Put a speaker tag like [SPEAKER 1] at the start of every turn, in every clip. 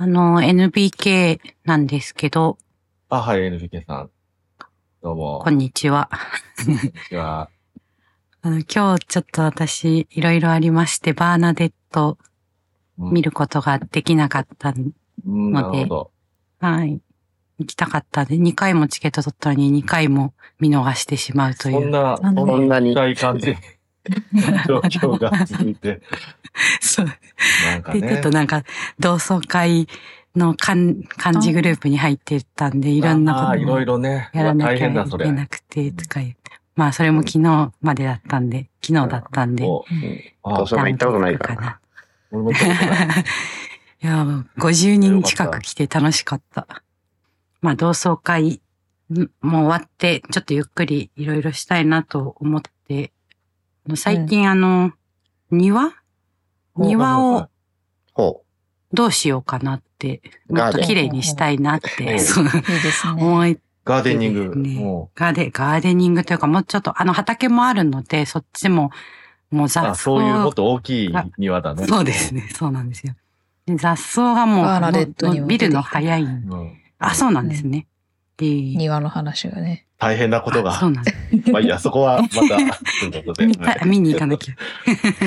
[SPEAKER 1] あの、NBK なんですけど、
[SPEAKER 2] あ、はい、NBK さん。どうも。
[SPEAKER 1] こんにちは。
[SPEAKER 2] こんにちは。
[SPEAKER 1] あの今日ちょっと私、いろいろありまして、バーナデット
[SPEAKER 2] うん
[SPEAKER 1] 見ることができなかったん
[SPEAKER 2] うん、な
[SPEAKER 1] ので
[SPEAKER 2] るほど。
[SPEAKER 1] はい。行きたかったんで、2回もチケット取ったのに2回も見逃してしまうという。
[SPEAKER 2] そんな、そ
[SPEAKER 3] そんなに
[SPEAKER 2] 感じ。状況が続いて。
[SPEAKER 1] そう。
[SPEAKER 2] なんか
[SPEAKER 1] で、ちょ
[SPEAKER 2] ね
[SPEAKER 1] っと。なんか、同窓会の漢漢字グループに入ってたんで、いろんなこと
[SPEAKER 2] いろい
[SPEAKER 1] を
[SPEAKER 2] ろね。
[SPEAKER 1] やらなきゃい
[SPEAKER 2] 大変だ、それ。
[SPEAKER 1] けなくて、とか言って。まあ、それも昨日までだったんで、昨日だったんで。
[SPEAKER 2] おあ
[SPEAKER 3] どうせも行ったことないから。
[SPEAKER 2] 俺も行ったことない
[SPEAKER 1] いや、50人近く来て楽しかった。まあ、同窓会んもう終わって、ちょっとゆっくりいろいろしたいなと思って、最近あの、庭？庭を
[SPEAKER 3] ほ
[SPEAKER 1] どうしようかなって、もっと綺麗にしたいなっ
[SPEAKER 2] う
[SPEAKER 1] て、
[SPEAKER 2] ん
[SPEAKER 1] そう。思い
[SPEAKER 2] ガーデニング。
[SPEAKER 1] ね
[SPEAKER 2] も
[SPEAKER 1] ガーデガーデニングというか、もうちょっと、あの畑もあるので、そっちも、もう雑草
[SPEAKER 2] そういうもっと大きい庭だね。
[SPEAKER 1] そうですね、そうなんですよ。で雑草がもう、
[SPEAKER 4] バーナデットにも
[SPEAKER 1] もう見るの早い。
[SPEAKER 2] うん。
[SPEAKER 1] あ、そうなんですね。で
[SPEAKER 4] 庭の話がね。
[SPEAKER 2] 大変なことが。
[SPEAKER 1] あそうなんです。
[SPEAKER 2] まあいいや、そこはまた、ということで。
[SPEAKER 1] 見た見に行かなきゃ。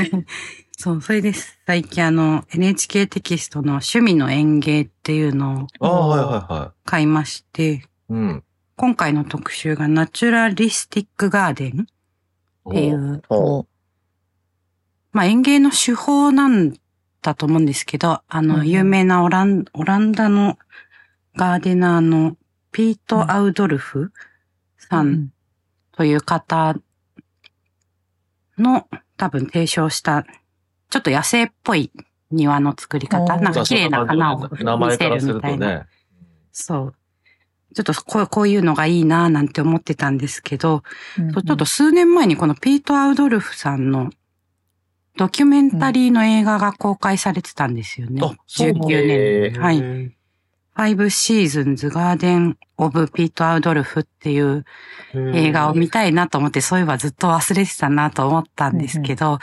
[SPEAKER 1] そう、それです。最近あの、NHK テキストの趣味の園芸っていうのを
[SPEAKER 2] ああ、はいはいは
[SPEAKER 1] 買いまして、
[SPEAKER 2] い。うん。
[SPEAKER 1] 今回の特集がナチュラリスティックガーデンっていうまあ園芸の手法なんだと思うんですけど、あの、
[SPEAKER 4] うんうん
[SPEAKER 1] 有名なオラン、オランダのガーデナーのピート・アウドルフさんという方の多分提唱した、ちょっと野生っぽい庭の作り方、なんか綺麗な花を見せ
[SPEAKER 2] からする
[SPEAKER 1] みたいな。
[SPEAKER 2] ね。
[SPEAKER 1] そう。ちょっとこうこういうのがいいなぁなんて思ってたんですけど、
[SPEAKER 4] うん
[SPEAKER 1] そうちょっと数年前にこのピート・アウドルフさんのドキュメンタリーの映画が公開されてたんですよね。
[SPEAKER 2] あそう
[SPEAKER 1] 19年。
[SPEAKER 3] え
[SPEAKER 1] はい。
[SPEAKER 2] い。
[SPEAKER 1] 5 Seasons Garden of Pete アウドルフっていう映画を見たいなと思って、そういえばずっと忘れてたなと思ったんですけど、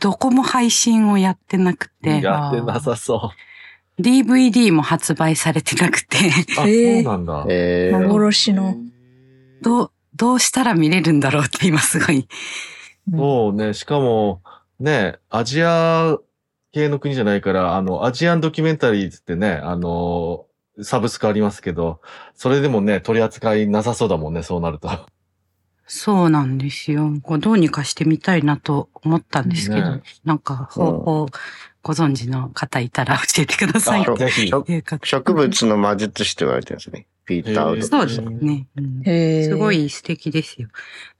[SPEAKER 1] どこも配信をやってなくて、
[SPEAKER 2] やってなさそ
[SPEAKER 1] DVD も発売されてなくて、
[SPEAKER 2] う。あ、
[SPEAKER 4] えー
[SPEAKER 2] そうなんだ
[SPEAKER 3] う。。えー、
[SPEAKER 4] 幻の。
[SPEAKER 1] どう、どうしたら見れるんだろうって今すごい。
[SPEAKER 2] そうね。しかも、ね、アジア系の国じゃないから、あの、アジアンドキュメンタリーズってね、あの、サブスクありますけど、それでもね、取り扱いなさそうだもんね、そうなると。
[SPEAKER 1] そうなんですよ。こうどうにかしてみたいなと思ったんですけど、
[SPEAKER 2] ね
[SPEAKER 1] なんか方法ご存知の方いたら教えてください。
[SPEAKER 3] あ
[SPEAKER 2] ぜひ。
[SPEAKER 3] 植物の魔術師と言われてるんですね。ピーター・アウドルフ
[SPEAKER 1] そうですね。うんすご。い素敵ですよ。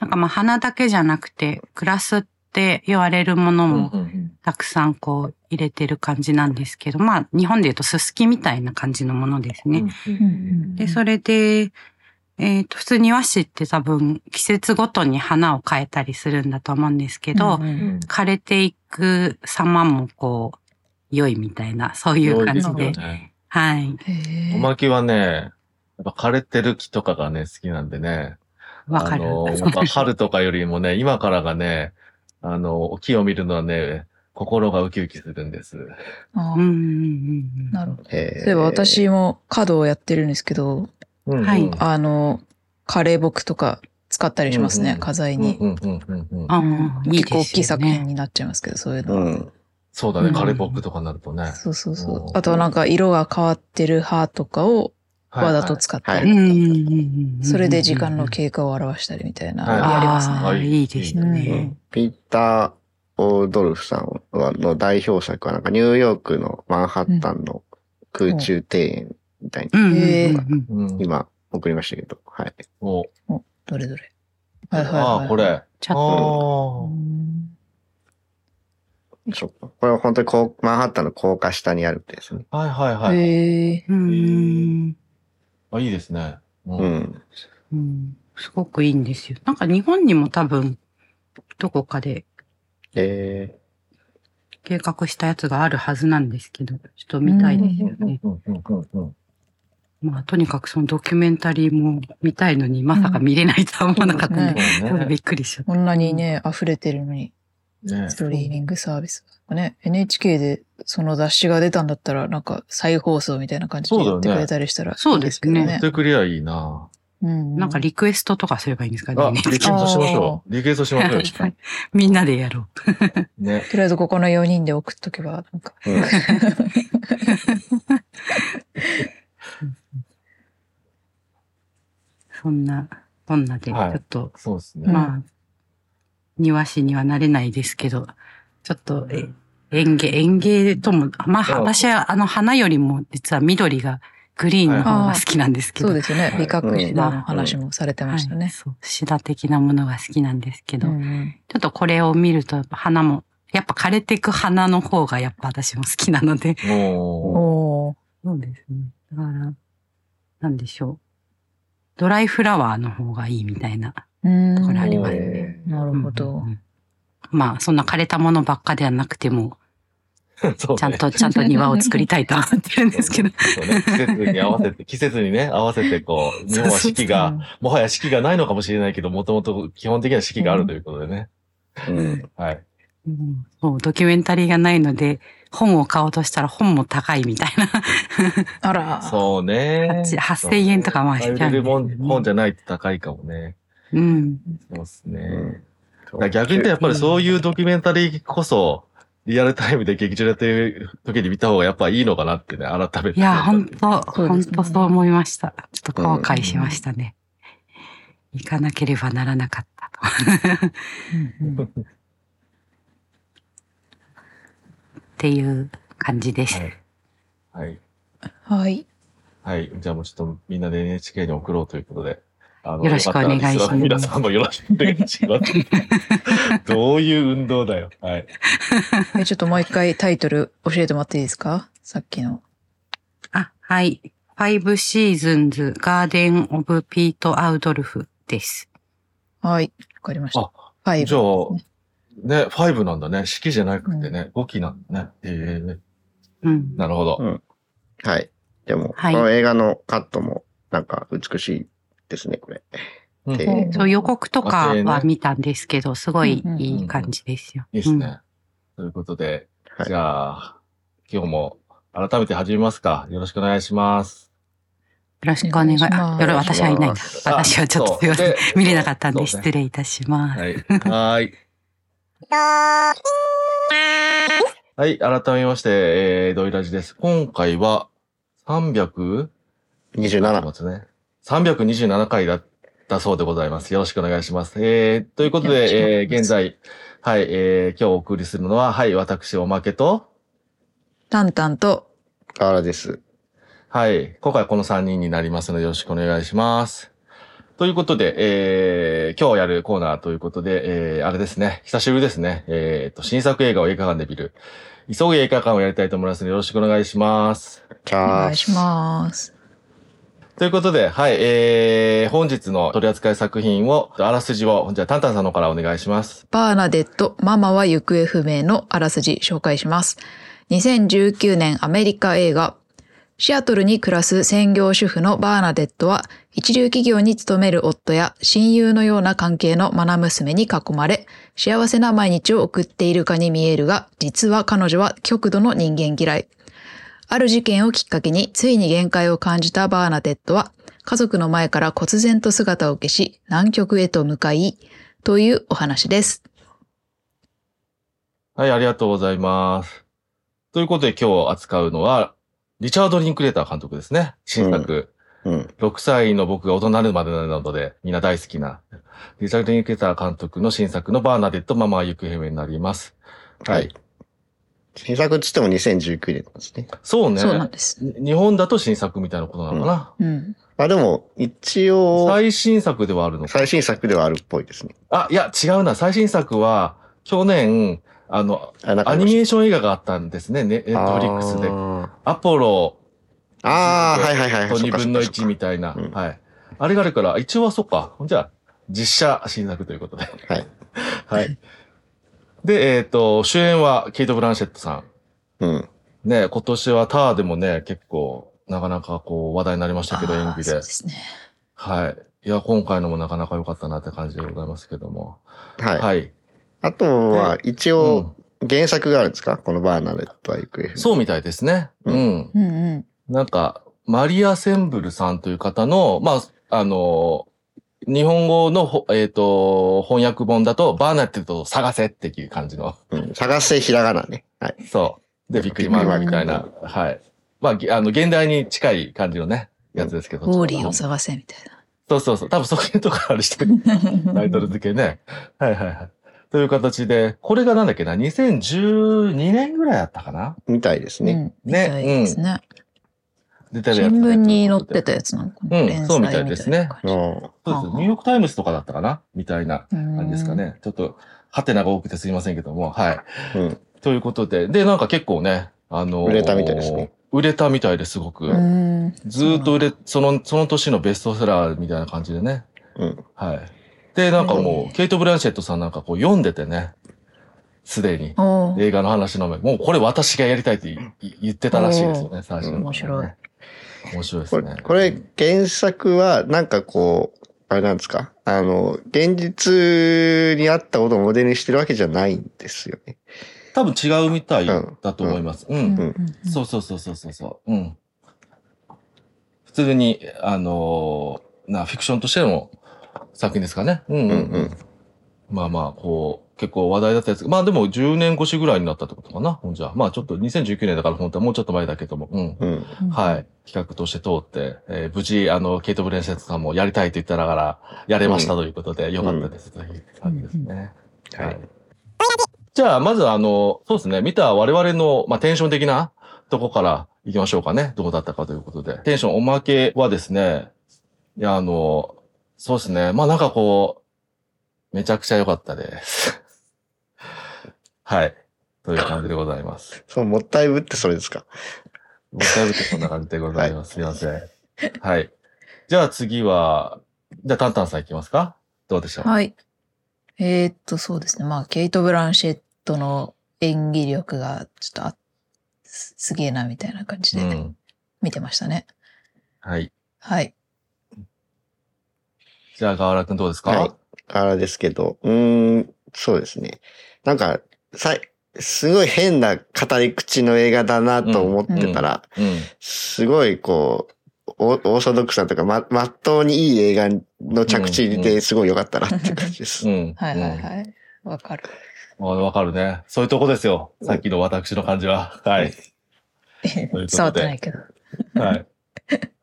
[SPEAKER 1] なんかまあ花だけじゃなくて、グラスって言われるものもたくさんこう入れてる感じなんですけど、まあ日本で言うとススキみたいな感じのものですね。で、それで、えっ、と、普通庭師って多分季節ごとに花を変えたりするんだと思うんですけど、枯れていく様もこう、良いみたいな、そういう感じで。
[SPEAKER 2] ね。
[SPEAKER 1] はい。
[SPEAKER 4] へー
[SPEAKER 2] 小牧はね、やっぱ枯れてる木とかがね、好きなんでね。
[SPEAKER 1] わかる。
[SPEAKER 2] あの、やっぱ春とかよりもね、今からがね、あの、木を見るのはね、心がウキウキするんです。
[SPEAKER 4] あ
[SPEAKER 1] うんうんうん
[SPEAKER 4] なるほど。
[SPEAKER 3] えー
[SPEAKER 4] 例えば私も華をやってるんですけど、
[SPEAKER 2] うん
[SPEAKER 1] はい
[SPEAKER 4] あの、カレー木とか使ったりしますね、
[SPEAKER 2] うんうん
[SPEAKER 4] 花材に。
[SPEAKER 2] うんうんうんうん。
[SPEAKER 1] ああ、いい
[SPEAKER 4] 結構大きい。作品になっちゃいますけど、そういうのは。
[SPEAKER 3] うん。
[SPEAKER 2] そうだね、
[SPEAKER 4] うん
[SPEAKER 2] 枯れぼっくとかになるとね。
[SPEAKER 4] そうそうそうあとはなんか色が変わってる歯とかを
[SPEAKER 2] はい
[SPEAKER 4] わざと使った
[SPEAKER 3] はい
[SPEAKER 4] り
[SPEAKER 1] うんうんうんうん
[SPEAKER 4] それで時間の経過を表したりみたいな、
[SPEAKER 2] はい
[SPEAKER 4] やりますね。
[SPEAKER 1] ああ、いいです
[SPEAKER 4] う
[SPEAKER 1] ね
[SPEAKER 4] ん。
[SPEAKER 3] ピーター・オードルフさんはの代表作はなんかニューヨークのマンハッタンの空中庭園みたいに
[SPEAKER 1] うんうんうん
[SPEAKER 4] へ
[SPEAKER 1] うん
[SPEAKER 2] うん。
[SPEAKER 3] 今送りましたけど、はい。
[SPEAKER 2] お
[SPEAKER 4] どれどれ。はいはいはい。
[SPEAKER 2] ああ、これ。
[SPEAKER 1] ちょっと、
[SPEAKER 4] うん
[SPEAKER 3] そっか。これは本当にこうマンハッタンの高架下にあるってですね。
[SPEAKER 2] ああ。はいはいはい。
[SPEAKER 4] へえ。
[SPEAKER 1] うん
[SPEAKER 2] あ、いいですね。う
[SPEAKER 3] う。ん。
[SPEAKER 1] うんすごくいいんですよ。なんか日本にも多分、どこかで
[SPEAKER 3] え
[SPEAKER 1] 計画したやつがあるはずなんですけど、ちょっと見たいですよね。
[SPEAKER 2] うんうんうんうん
[SPEAKER 1] まあ、とにかくそのドキュメンタリーも見たいのに、まさか見れないとは思わなかったんで、
[SPEAKER 2] そうね
[SPEAKER 1] ちょっとびっくりしちゃった。
[SPEAKER 4] こんなにね、溢れてるのに。
[SPEAKER 2] ね
[SPEAKER 4] ストリーミングサービス。ね、NHK でその雑誌が出たんだったら、なんか再放送みたいな感じでやってくれたりしたらいい
[SPEAKER 1] そうですね
[SPEAKER 2] やってくれりゃいいな
[SPEAKER 4] うん。
[SPEAKER 1] なんかリクエストとかすればいいんですか
[SPEAKER 2] あ、
[SPEAKER 1] ね。
[SPEAKER 2] リクエストしましょう。リクエストしましょう。
[SPEAKER 1] みんなでやろう。
[SPEAKER 2] ね。
[SPEAKER 4] とりあえずここの4人で送っとけば、なんか。
[SPEAKER 3] うん
[SPEAKER 1] そんな、そんなで、ち
[SPEAKER 2] はい
[SPEAKER 1] ょっと、
[SPEAKER 2] そうですね。
[SPEAKER 4] うん
[SPEAKER 1] まあ、庭師にはなれないですけど、ちょっと、え園芸、園芸とも、まあ、
[SPEAKER 2] うん
[SPEAKER 1] 私はあの花よりも実は緑が、グリーンの方が好きなんですけど。
[SPEAKER 4] そうですよね。
[SPEAKER 2] はい
[SPEAKER 4] 美覚シダの話もされてましたね。
[SPEAKER 1] はいそう、シダ的なものが好きなんですけど、ちょっとこれを見ると、花も、やっぱ枯れていく花の方がやっぱ私も好きなので、
[SPEAKER 2] も
[SPEAKER 4] おー
[SPEAKER 1] そうですね。だから、なんでしょう。ドライフラワーの方がいいみたいなところあります
[SPEAKER 2] ね。
[SPEAKER 4] なるほど。
[SPEAKER 1] うんうんうんまあ、そんな枯れたものばっかではなくても、
[SPEAKER 2] ね
[SPEAKER 1] ちゃんと、ちゃんと庭を作りたいと思ってるんですけど。
[SPEAKER 2] そうね。季節に合わせて、季節にね、合わせてこう、日本は四季が、もはや四季がないのかもしれないけど、もともと基本的な四季があるということでね。
[SPEAKER 3] うん。
[SPEAKER 2] はい。
[SPEAKER 1] うんそう、ドキュメンタリーがないので、本を買おうとしたら本も高いみたいな。
[SPEAKER 4] あら。
[SPEAKER 2] そうね。
[SPEAKER 1] 8000円とかまあしね
[SPEAKER 2] 本じゃないと高いかもね。
[SPEAKER 1] うん。
[SPEAKER 2] そうですね。
[SPEAKER 3] うん。
[SPEAKER 2] 逆に言うとやっぱりそういうドキュメンタリーこそ、リアルタイムで劇場やってる時に見た方がやっぱいいのかなってね、改めて。
[SPEAKER 1] いや、本当本当そう思いました。ちょっと後悔しましたね。行かなければならなかったと。っていう感じです。
[SPEAKER 2] はい。はい。
[SPEAKER 4] はい。
[SPEAKER 2] はい。じゃあもうちょっとみん。なで NHK に送ろうということで。あの
[SPEAKER 1] よろしくお願いします
[SPEAKER 2] 皆さんもよろしくお願いします。どういう運動だよ。はい。
[SPEAKER 4] えちょっともう一回タイトル教えてもらっていいですか？さっきの。
[SPEAKER 1] あ、はい。Five Seasons Garden of Pete アウドルフです。
[SPEAKER 4] はい。わかりました。
[SPEAKER 2] あ
[SPEAKER 4] ファイブ
[SPEAKER 2] じゃあ、ね、5なんだね。式じゃなくてね、5期なんだね。ええ
[SPEAKER 1] うん。
[SPEAKER 2] なるほど。
[SPEAKER 3] うんはい。でも、
[SPEAKER 1] はい
[SPEAKER 3] この映画のカットも、なんか美しいですね、これ。
[SPEAKER 1] そう予告とかは見たんですけど、すごいいい感じですよ。
[SPEAKER 2] いいですね。ということで、
[SPEAKER 3] はい
[SPEAKER 2] じゃあ、今日も改めて始めますか。よろしくお願いします。
[SPEAKER 1] よろしくお願い。
[SPEAKER 4] お願いします
[SPEAKER 1] あよろ私はいないんだ。
[SPEAKER 2] あ
[SPEAKER 1] 私はちょっと
[SPEAKER 2] そうで
[SPEAKER 1] 見れなかったんで失礼いたします。
[SPEAKER 2] はい。はーい。はい、改めまして、えー、ドイラジです。今回は、300?
[SPEAKER 3] 27。
[SPEAKER 2] ますね。327回だったそうでございます。よろしくお願いします。えー、ということで、えー、現在、はい、えー、今日お送りするのは、はい、私、おまけと、
[SPEAKER 4] タンタンと、
[SPEAKER 3] 河原です。
[SPEAKER 2] はい、今回はこの3人になりますので、よろしくお願いします。ということで、えー、今日やるコーナーということで、えー、あれですね、久しぶりですね、えー、と、新作映画を映画館で見る、急げ映画館をやりたいと思いますので、よろしくお願いします。
[SPEAKER 3] チ
[SPEAKER 4] お。願いします。
[SPEAKER 2] ということで、はい、えー、本日の取り扱い作品を、あらすじを、じゃあ、タンタンさんのからお願いします。
[SPEAKER 4] バーナデット、ママは行方不明のあらすじ紹介します。2019年アメリカ映画。シアトルに暮らす専業主婦のバーナデットは、一流企業に勤める夫や親友のような関係の愛娘に囲まれ、幸せな毎日を送っているかに見えるが、実は彼女は極度の人間嫌い。ある事件をきっかけについに限界を感じたバーナデットは、家族の前から忽然と姿を消し、南極へと向かい、というお話です。
[SPEAKER 2] はい、ありがとうございます。ということで、今日扱うのは、リチャード・リンクレーター監督ですね。新作。
[SPEAKER 3] うん。
[SPEAKER 2] 6歳の僕が大人になるまでなので、みんな大好きな、リチャード・リンクレーター監督の新作のバーナデット・ママは行方不明になります。
[SPEAKER 3] はい。新作っつっても2019年なんですね。
[SPEAKER 2] そうね。
[SPEAKER 4] そうなんです。
[SPEAKER 2] に日本だと新作みたいなことなのかな。
[SPEAKER 4] うん。
[SPEAKER 3] あ、でも、一応、
[SPEAKER 2] 最新作ではあるのか。
[SPEAKER 3] 最新作ではあるっぽいですね。
[SPEAKER 2] あ、いや、違うな。最新作は、去年、あの、
[SPEAKER 3] あ、
[SPEAKER 2] アニメーション映画があったんですね。ネネットフリックスで。
[SPEAKER 3] あ
[SPEAKER 2] アポロ
[SPEAKER 3] ーあー、はいはいはい。
[SPEAKER 2] と2
[SPEAKER 3] そっか
[SPEAKER 2] 分の1
[SPEAKER 3] そっかそっか
[SPEAKER 2] みたいな。
[SPEAKER 3] うん
[SPEAKER 2] はい。あれがあるから、一応はそっか。じゃあ、実写新作ということで。
[SPEAKER 3] はい。
[SPEAKER 2] はい。で、えっ、と、主演はケイト・ブランシェットさん。
[SPEAKER 3] うん。
[SPEAKER 2] ね、今年はターでもね、結構、なかなかこう話題になりましたけど、演技で
[SPEAKER 4] そうで。すね。
[SPEAKER 2] はい。いや、今回のもなかなか良かったなって感じでございますけども。
[SPEAKER 3] はい。
[SPEAKER 2] はい。
[SPEAKER 3] あとは、一応、原作があるんですか？このバーナレットは行方。
[SPEAKER 2] そうみたいですね。
[SPEAKER 3] う
[SPEAKER 2] うん。
[SPEAKER 4] うんうん。
[SPEAKER 2] なんか、マリア・センブルさんという方の、まあ、あの、日本語のほ、えっ、と、翻訳本だと、バーナレットを探せっていう感じの、
[SPEAKER 3] うん。探せひらがなね。はい。
[SPEAKER 2] そう。で、びっくりマークみたいな、はい。まあ、ぎあの、現代に近い感じのね、やつですけど。
[SPEAKER 4] ウォーリーを探せみたい
[SPEAKER 2] そうそうそう。多分そういうとこあるしてる。
[SPEAKER 4] な。
[SPEAKER 2] タイトル付けね。はいはいはい。という形で、これがなんだっけな、2012年ぐらいあったかな？
[SPEAKER 3] みたいですね。
[SPEAKER 4] うん。みたいですね。
[SPEAKER 2] 出てるやつ、
[SPEAKER 4] 新聞に載ってたやつなのかな。
[SPEAKER 2] うんそうみたいですね。そうです。
[SPEAKER 4] はあ
[SPEAKER 2] ニューヨークタイムズとかだったかな？みたいな
[SPEAKER 4] じ
[SPEAKER 2] 感じですか。ね。ちょっと、ハテナが多くてすいませんけども、はい。
[SPEAKER 3] うん。
[SPEAKER 2] ということで、で、なんか結構ね、あのー
[SPEAKER 3] 売れたみたいですね。
[SPEAKER 2] 売れたみたいですごく。
[SPEAKER 4] うん。
[SPEAKER 2] ずーっと売れ、その、その年のベストセラーみたいな感じでね。
[SPEAKER 3] うん。
[SPEAKER 2] はい。で、なんかも
[SPEAKER 4] う
[SPEAKER 2] ケイト・ブランシェットさんなんかこう読んでてね。すでに。映画の話の前、もうこれ私がやりたいって言言ってたらしいですよね、最初の頃ね
[SPEAKER 4] 面白い。
[SPEAKER 2] 面白いで
[SPEAKER 3] これ
[SPEAKER 2] すね。、
[SPEAKER 3] これ原作は、なんかこう、あれなんですか？あの、現実にあったことをモデルにしてるわけじゃないんですよね。
[SPEAKER 2] 多分違うみたいだと思います。うん。
[SPEAKER 4] うんうんうん
[SPEAKER 2] そうそうそうそうそうそう。うん。普通に、あのーな、フィクションとしての作品ですかね。うんうん、
[SPEAKER 3] う
[SPEAKER 2] うん
[SPEAKER 3] うんん。
[SPEAKER 2] まあまあ、こう、結構話題だったやつ。まあでも10年越しぐらいになったってことかな。ほんじゃ。まあちょっと2019年だから本当はもうちょっと前だけども。うん。
[SPEAKER 3] うん。
[SPEAKER 4] うん
[SPEAKER 2] はい。企画として通って、えー無事、あの、ケイト・ブレンシェットさんもやりたいと言ったながら、やれましたということで、よかったです。という感じですね。
[SPEAKER 3] はい
[SPEAKER 2] はい。じゃあ、まずあの、そうですね、見た我々の、まあ、テンション的なとこから行きましょうかね。どうだったかということで。テンションおまけはですね、いや、あの、そうですね、まあなんかこう、めちゃくちゃ良かったです。はい。という感じでございます。
[SPEAKER 3] そう、もったいぶってそれですか？
[SPEAKER 2] もったいぶってこんな感じでございます。すいません。はい。じゃあ次は、じゃあタンタンさんいきますか？どうでしょう？
[SPEAKER 4] はい。えーっと、そうですね。まあ、ケイト・ブランシェットの演技力がちょっとあすすげえなみたいな感じで
[SPEAKER 2] うん。
[SPEAKER 4] 見てましたね。
[SPEAKER 2] はい。
[SPEAKER 4] はい。
[SPEAKER 2] じゃあ河原くんどうですか、
[SPEAKER 3] はいあれですけど、うーん、そうですね。なんか、さい、すごい変な語り口の映画だなと思ってたら、
[SPEAKER 2] うん。
[SPEAKER 3] すごいこう、オオーソドックスなとか、ま、まっとうにいい映画の着地ですごい良かったなっていう感じです。
[SPEAKER 2] うん。
[SPEAKER 4] はいはい
[SPEAKER 2] い。
[SPEAKER 4] はい。わかる。
[SPEAKER 2] わわかるね。そういうとこですよ。さっきの私の感じは。はい。とで
[SPEAKER 4] 伝わってないけど。
[SPEAKER 2] はい。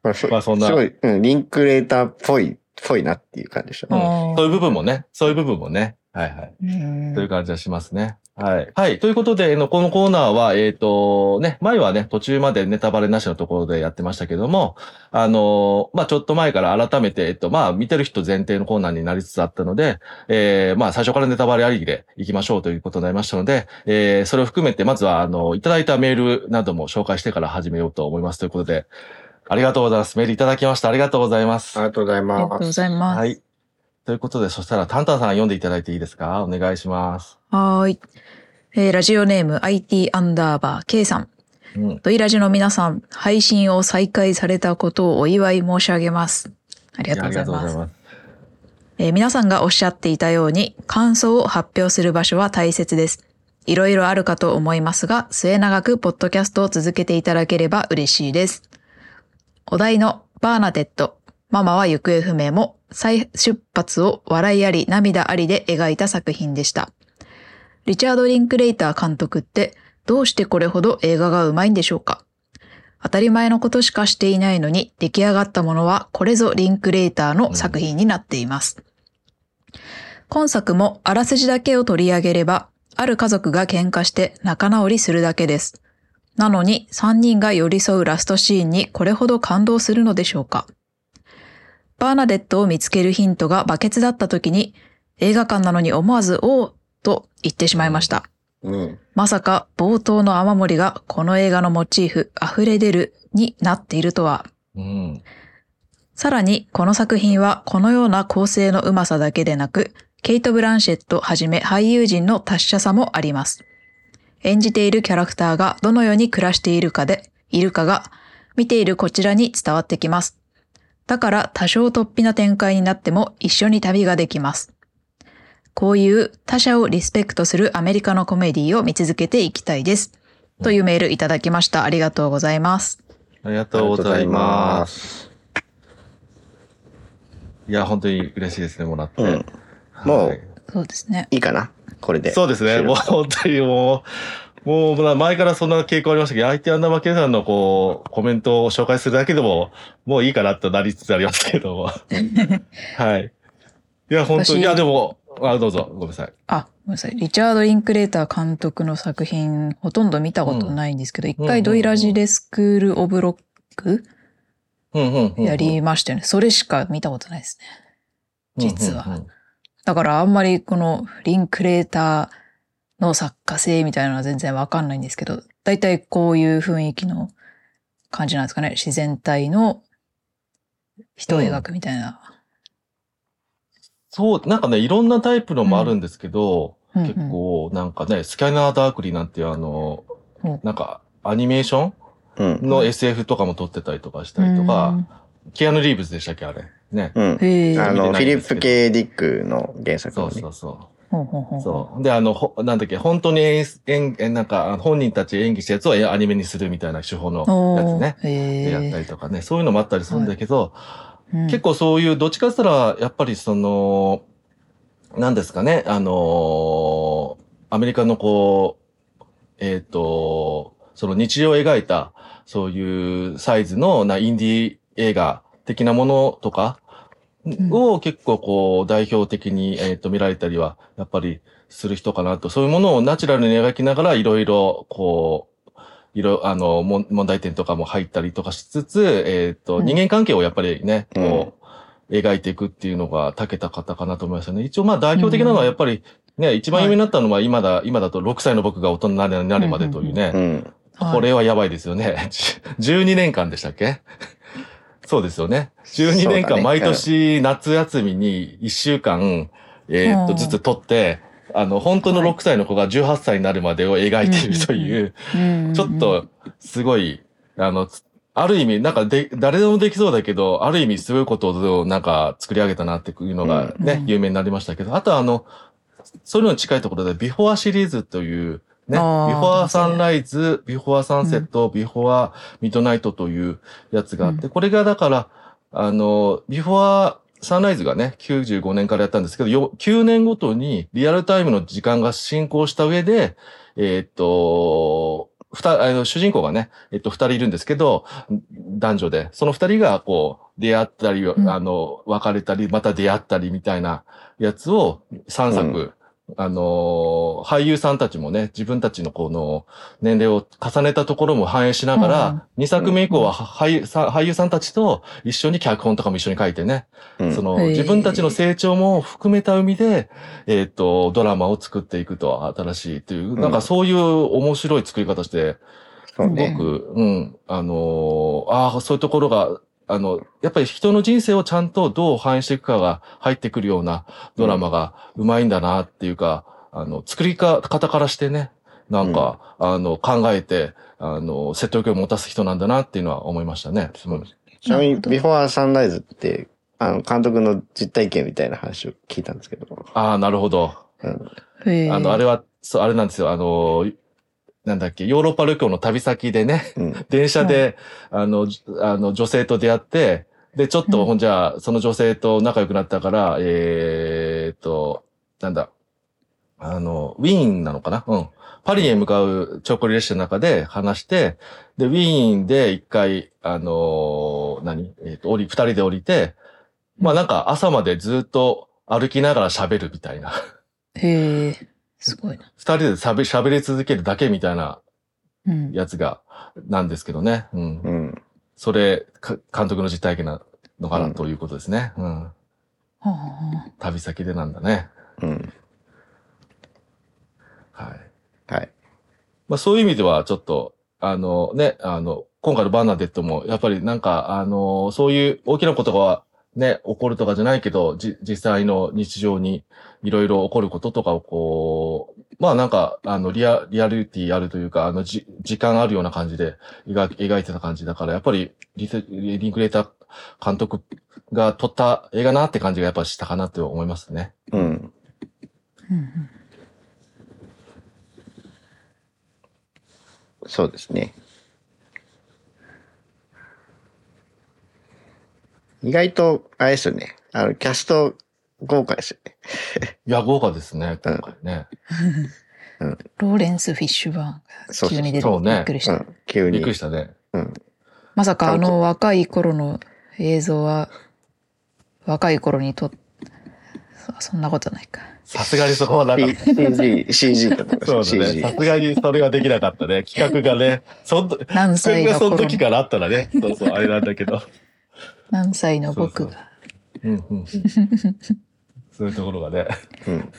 [SPEAKER 3] まあ、そ
[SPEAKER 2] まあそんな
[SPEAKER 3] すごい、うん、リンクレーターっぽい、ぽいなっていう感じでした
[SPEAKER 2] うん
[SPEAKER 3] ね。
[SPEAKER 4] あー
[SPEAKER 2] そういう部分もね。そういう部分もね。はいはい。
[SPEAKER 4] うん
[SPEAKER 2] という感じはしますね。はい。はい。ということで、このコーナーは、えっ、と、ね、前はね、途中までネタバレなしのところでやってましたけども、あのまあ、ちょっと前から改めて、えっと、まあ、見てる人前提のコーナーになりつつあったので、えー、まあ、最初からネタバレありきで行きましょうということになりましたので、えー、それを含めて、まずは、あの、いただいたメールなども紹介してから始めようと思いますということで、ありがとうございます。メールいただきました。ありがとうございます。
[SPEAKER 3] ありがとうござい
[SPEAKER 4] ありがとう
[SPEAKER 3] ます。
[SPEAKER 4] ございます。
[SPEAKER 2] はい。ということで、そしたら、タンタンさん読んでいただいていいですか？お願いします。
[SPEAKER 4] はーい。えーラジオネーム IT アンダーバー K さん。
[SPEAKER 2] うん。
[SPEAKER 4] ドイラジの皆さん、配信を再開されたことをお祝い申し上げます。ありがとうございます。
[SPEAKER 2] ます。
[SPEAKER 4] えー皆さんがおっしゃっていたように、感想を発表する場所は大切です。いろいろあるかと思いますが、末永くポッドキャストを続けていただければ嬉しいです。お題のバーナデット、ママは行方不明も再出発を笑いあり涙ありで描いた作品でした。リチャード・リンクレイター監督ってどうしてこれほど映画がうまいんでしょうか？当たり前のことしかしていないのに出来上がったものはこれぞリンクレーターの作品になっています。今作もあらすじだけを取り上げれば、ある家族が喧嘩して仲直りするだけです。なのに3人が寄り添うラストシーンにこれほど感動するのでしょうか？バーナデットを見つけるヒントがバケツだった時に映画館なのに思わずおーと言ってしまいました。
[SPEAKER 3] うん。
[SPEAKER 4] まさか冒頭の雨漏りがこの映画のモチーフ溢れ出るになっているとは。
[SPEAKER 2] うん。
[SPEAKER 4] さらにこの作品はこのような構成のうまさだけでなく、ケイト・ブランシェットはじめ俳優陣の達者さもあります。演じているキャラクターがどのように暮らしているかで、いるかが見ているこちらに伝わってきます。だから多少突飛な展開になっても一緒に旅ができます。こういう他者をリスペクトするアメリカのコメディを見続けていきたいです。というメールいただきました。ありがとうございます。
[SPEAKER 2] ありがとうございます。いや、本当に嬉しいですね、もらって。
[SPEAKER 3] うんもう
[SPEAKER 2] はい
[SPEAKER 4] そうですね。
[SPEAKER 3] いいかなこれで。
[SPEAKER 2] そうですね。もう本当にもう、もう前からそんな傾向ありましたけど、IT アンダーバーケさんのこう、コメントを紹介するだけでも、もういいかなとなりつつありますけども。はい。いや、本当
[SPEAKER 4] 私
[SPEAKER 2] に、いや、でも、あ、どうぞ、ごめんなさい。
[SPEAKER 4] あ、ごめんなさい。リチャード・リンクレーター監督の作品、ほとんど見たことないんですけど、一、
[SPEAKER 2] うん
[SPEAKER 4] 回ドイラジでスクール・オブ・ロック
[SPEAKER 2] うんうんうん。
[SPEAKER 4] やりましたよね。それしか見たことないですね。実はだからあんまりこのリンクレーターの作家性みたいなのは全然わかんないんですけど、だいたいこういう雰囲気の感じなんですかね。自然体の人を描くみたいな。
[SPEAKER 2] そう、なんかね、いろんなタイプのもあるんですけど、
[SPEAKER 4] うんうん
[SPEAKER 2] 結構、なんかね、スキャナーダークリーなんていうあの
[SPEAKER 4] うん、
[SPEAKER 2] なんか、アニメーショ
[SPEAKER 3] うん。
[SPEAKER 2] ンの SF とかも撮ってたりとかしたりとか、キアヌ・リーブスでしたっけ、あれ。ね。
[SPEAKER 3] うん。あの、フィリップ・
[SPEAKER 2] ないんですけど
[SPEAKER 3] K・ ディックの原作のね
[SPEAKER 2] そうそ。うそう。そう。で、あの、ほなんだっけ、本当に演演、演なんか、本人たち演技したやつをえアニメにするみたいな手法のやつね。やったりとかね、そういうのもあったりするんだけど、
[SPEAKER 4] うん
[SPEAKER 2] 結構そういう、どっちかって言ったら、やっぱりその、なんですかね、あのアメリカのこう、えっ、と、その日常を描いた、そういうサイズのなインディー映画的なものとかを結構こう代表的に、えっ、と見られたりは、やっぱりする人かなと、そういうものをナチュラルに描きながらいろいろこう、いろ、あの、問題点とかも入ったりとかしつつ、えっ、と、
[SPEAKER 4] うん。
[SPEAKER 2] 人間関係をやっぱりね、こう、描いていくっていうのが長けた方かなと思いますよね。一応まあ代表的なのはやっぱり、ね、一番有名になったのは今だ、今だと6歳の僕が大人になるまでというね、
[SPEAKER 3] うん。
[SPEAKER 4] はい。
[SPEAKER 2] これはやばいですよね。12年間でしたっけ？そうですよね。12年間
[SPEAKER 3] ね。
[SPEAKER 2] 毎年夏休みに1週間、えーっと、
[SPEAKER 4] うん。
[SPEAKER 2] ずつ撮って、あの、本当の6歳の子が18歳になるまでを描いているという、
[SPEAKER 4] うん
[SPEAKER 2] ちょっと、すごい、あの、つある意味、なんかで、誰でもできそうだけど、ある意味すごいことをなんか作り上げたなっていうのがね、
[SPEAKER 4] うん
[SPEAKER 2] 有名になりましたけど、あとはあの、そういうのに近いところで、ビフォアシリーズという、ね、ビフォアサンライズ、ビフォアサンセット、ビフォアミッドナイトというやつがあって、これがだから、あの、ビフォアサンライズがね、95年からやったんですけど、よ9年ごとにリアルタイムの時間が進行した上で、えーっと、ふた、あの、主人公がね、えっと、二人いるんですけど、男女で、その二人がこう、出会ったり、
[SPEAKER 4] ん。
[SPEAKER 2] あの、別れたり、また出会ったりみたいなやつを3作、
[SPEAKER 3] う
[SPEAKER 2] あの、俳優さんたちもね、自分たちのこの年齢を重ねたところも反映しながら、2作目以降は俳優さん俳優さんたちと一緒に脚本とかも一緒に書いてね、
[SPEAKER 3] うん。
[SPEAKER 2] その自分たちの成長も含めた意味で、えっ、と、ドラマを作っていくと新しいという、
[SPEAKER 3] ん。
[SPEAKER 2] なんかそういう面白い作り方して、すご。く、うん、あのーああ、そういうところが、あの、やっぱり人の人生をちゃんとどう反映していくかが入ってくるようなドラマがうまいんだなっていうか、あの、作りか方からしてね、なんか、あの、考えて、あの、説得力を持たす人なんだなっていうのは思いましたね。
[SPEAKER 3] ちなみに、ビフォアサンライズって、あの、監督の実体験みたいな話を聞いたんですけど。
[SPEAKER 2] ああ、なるほど。
[SPEAKER 3] うん。
[SPEAKER 2] あの、あれは、そう、あれなんですよ。あの、なんだっけ、ヨーロッパ旅行の旅先でね、
[SPEAKER 3] うん。
[SPEAKER 2] 電車で、あの、じあの、女性と出会って、で、ちょっと、
[SPEAKER 4] うん
[SPEAKER 2] ほんじゃあ、その女性と仲良くなったから、えーっと、なんだ、あの、ウィーンなのかな？うん。パリへ向かう長距離列車の中で話して、で、ウィーンで一回、あのー何？えーっと、降り、二人で降りて、まあなんか朝までずっと歩きながら喋るみたいな。
[SPEAKER 4] へえ、すごいな。
[SPEAKER 2] 二人で喋喋り続けるだけみたいな
[SPEAKER 4] うん。
[SPEAKER 2] やつが、なんですけどね。うん。
[SPEAKER 3] うん。
[SPEAKER 2] それ、か監督の実体験なのかなということですね。うん。
[SPEAKER 4] はあ
[SPEAKER 2] 旅先でなんだね。
[SPEAKER 3] うん。
[SPEAKER 2] はい。
[SPEAKER 3] はい。
[SPEAKER 2] まあそういう意味ではちょっと、あのね、あの、今回のバーナデットも、やっぱりなんか、あの、そういう大きなことがね、起こるとかじゃないけど、じ、実際の日常にいろいろ起こることとかをこう、まあなんか、あの、リア、リアリティあるというか、あの、じ、時間あるような感じで描き描いてた感じだから、やっぱりリテ、リンクレーター監督が撮った映画なって感じがやっぱしたかなって思いますね。
[SPEAKER 3] うん。
[SPEAKER 4] うん
[SPEAKER 3] そうですね。意外と、あれですよね。あの、キャスト豪華ですよね。
[SPEAKER 2] いや、豪華ですね、今回ね。
[SPEAKER 4] ローレンス・フィッシュバーンが急に出て
[SPEAKER 2] そうね
[SPEAKER 4] びっくりした。
[SPEAKER 3] うん、急に
[SPEAKER 2] びっくり。したね。
[SPEAKER 3] うん。
[SPEAKER 4] まさかあの若い頃の映像は若い頃に撮っそそんなことないか。
[SPEAKER 2] さすがにそこはなかった。
[SPEAKER 3] CG、CG だと思います
[SPEAKER 2] そうだね。
[SPEAKER 3] CG
[SPEAKER 2] さ。すがにそれができなかったね。企画がね。そんと、
[SPEAKER 4] 何
[SPEAKER 2] それが
[SPEAKER 4] 歳の頃
[SPEAKER 2] その時からあったらね。そうそう、あれなんだけど。
[SPEAKER 4] 何歳の僕が。
[SPEAKER 2] うんうん。そういうところがね。
[SPEAKER 3] うん。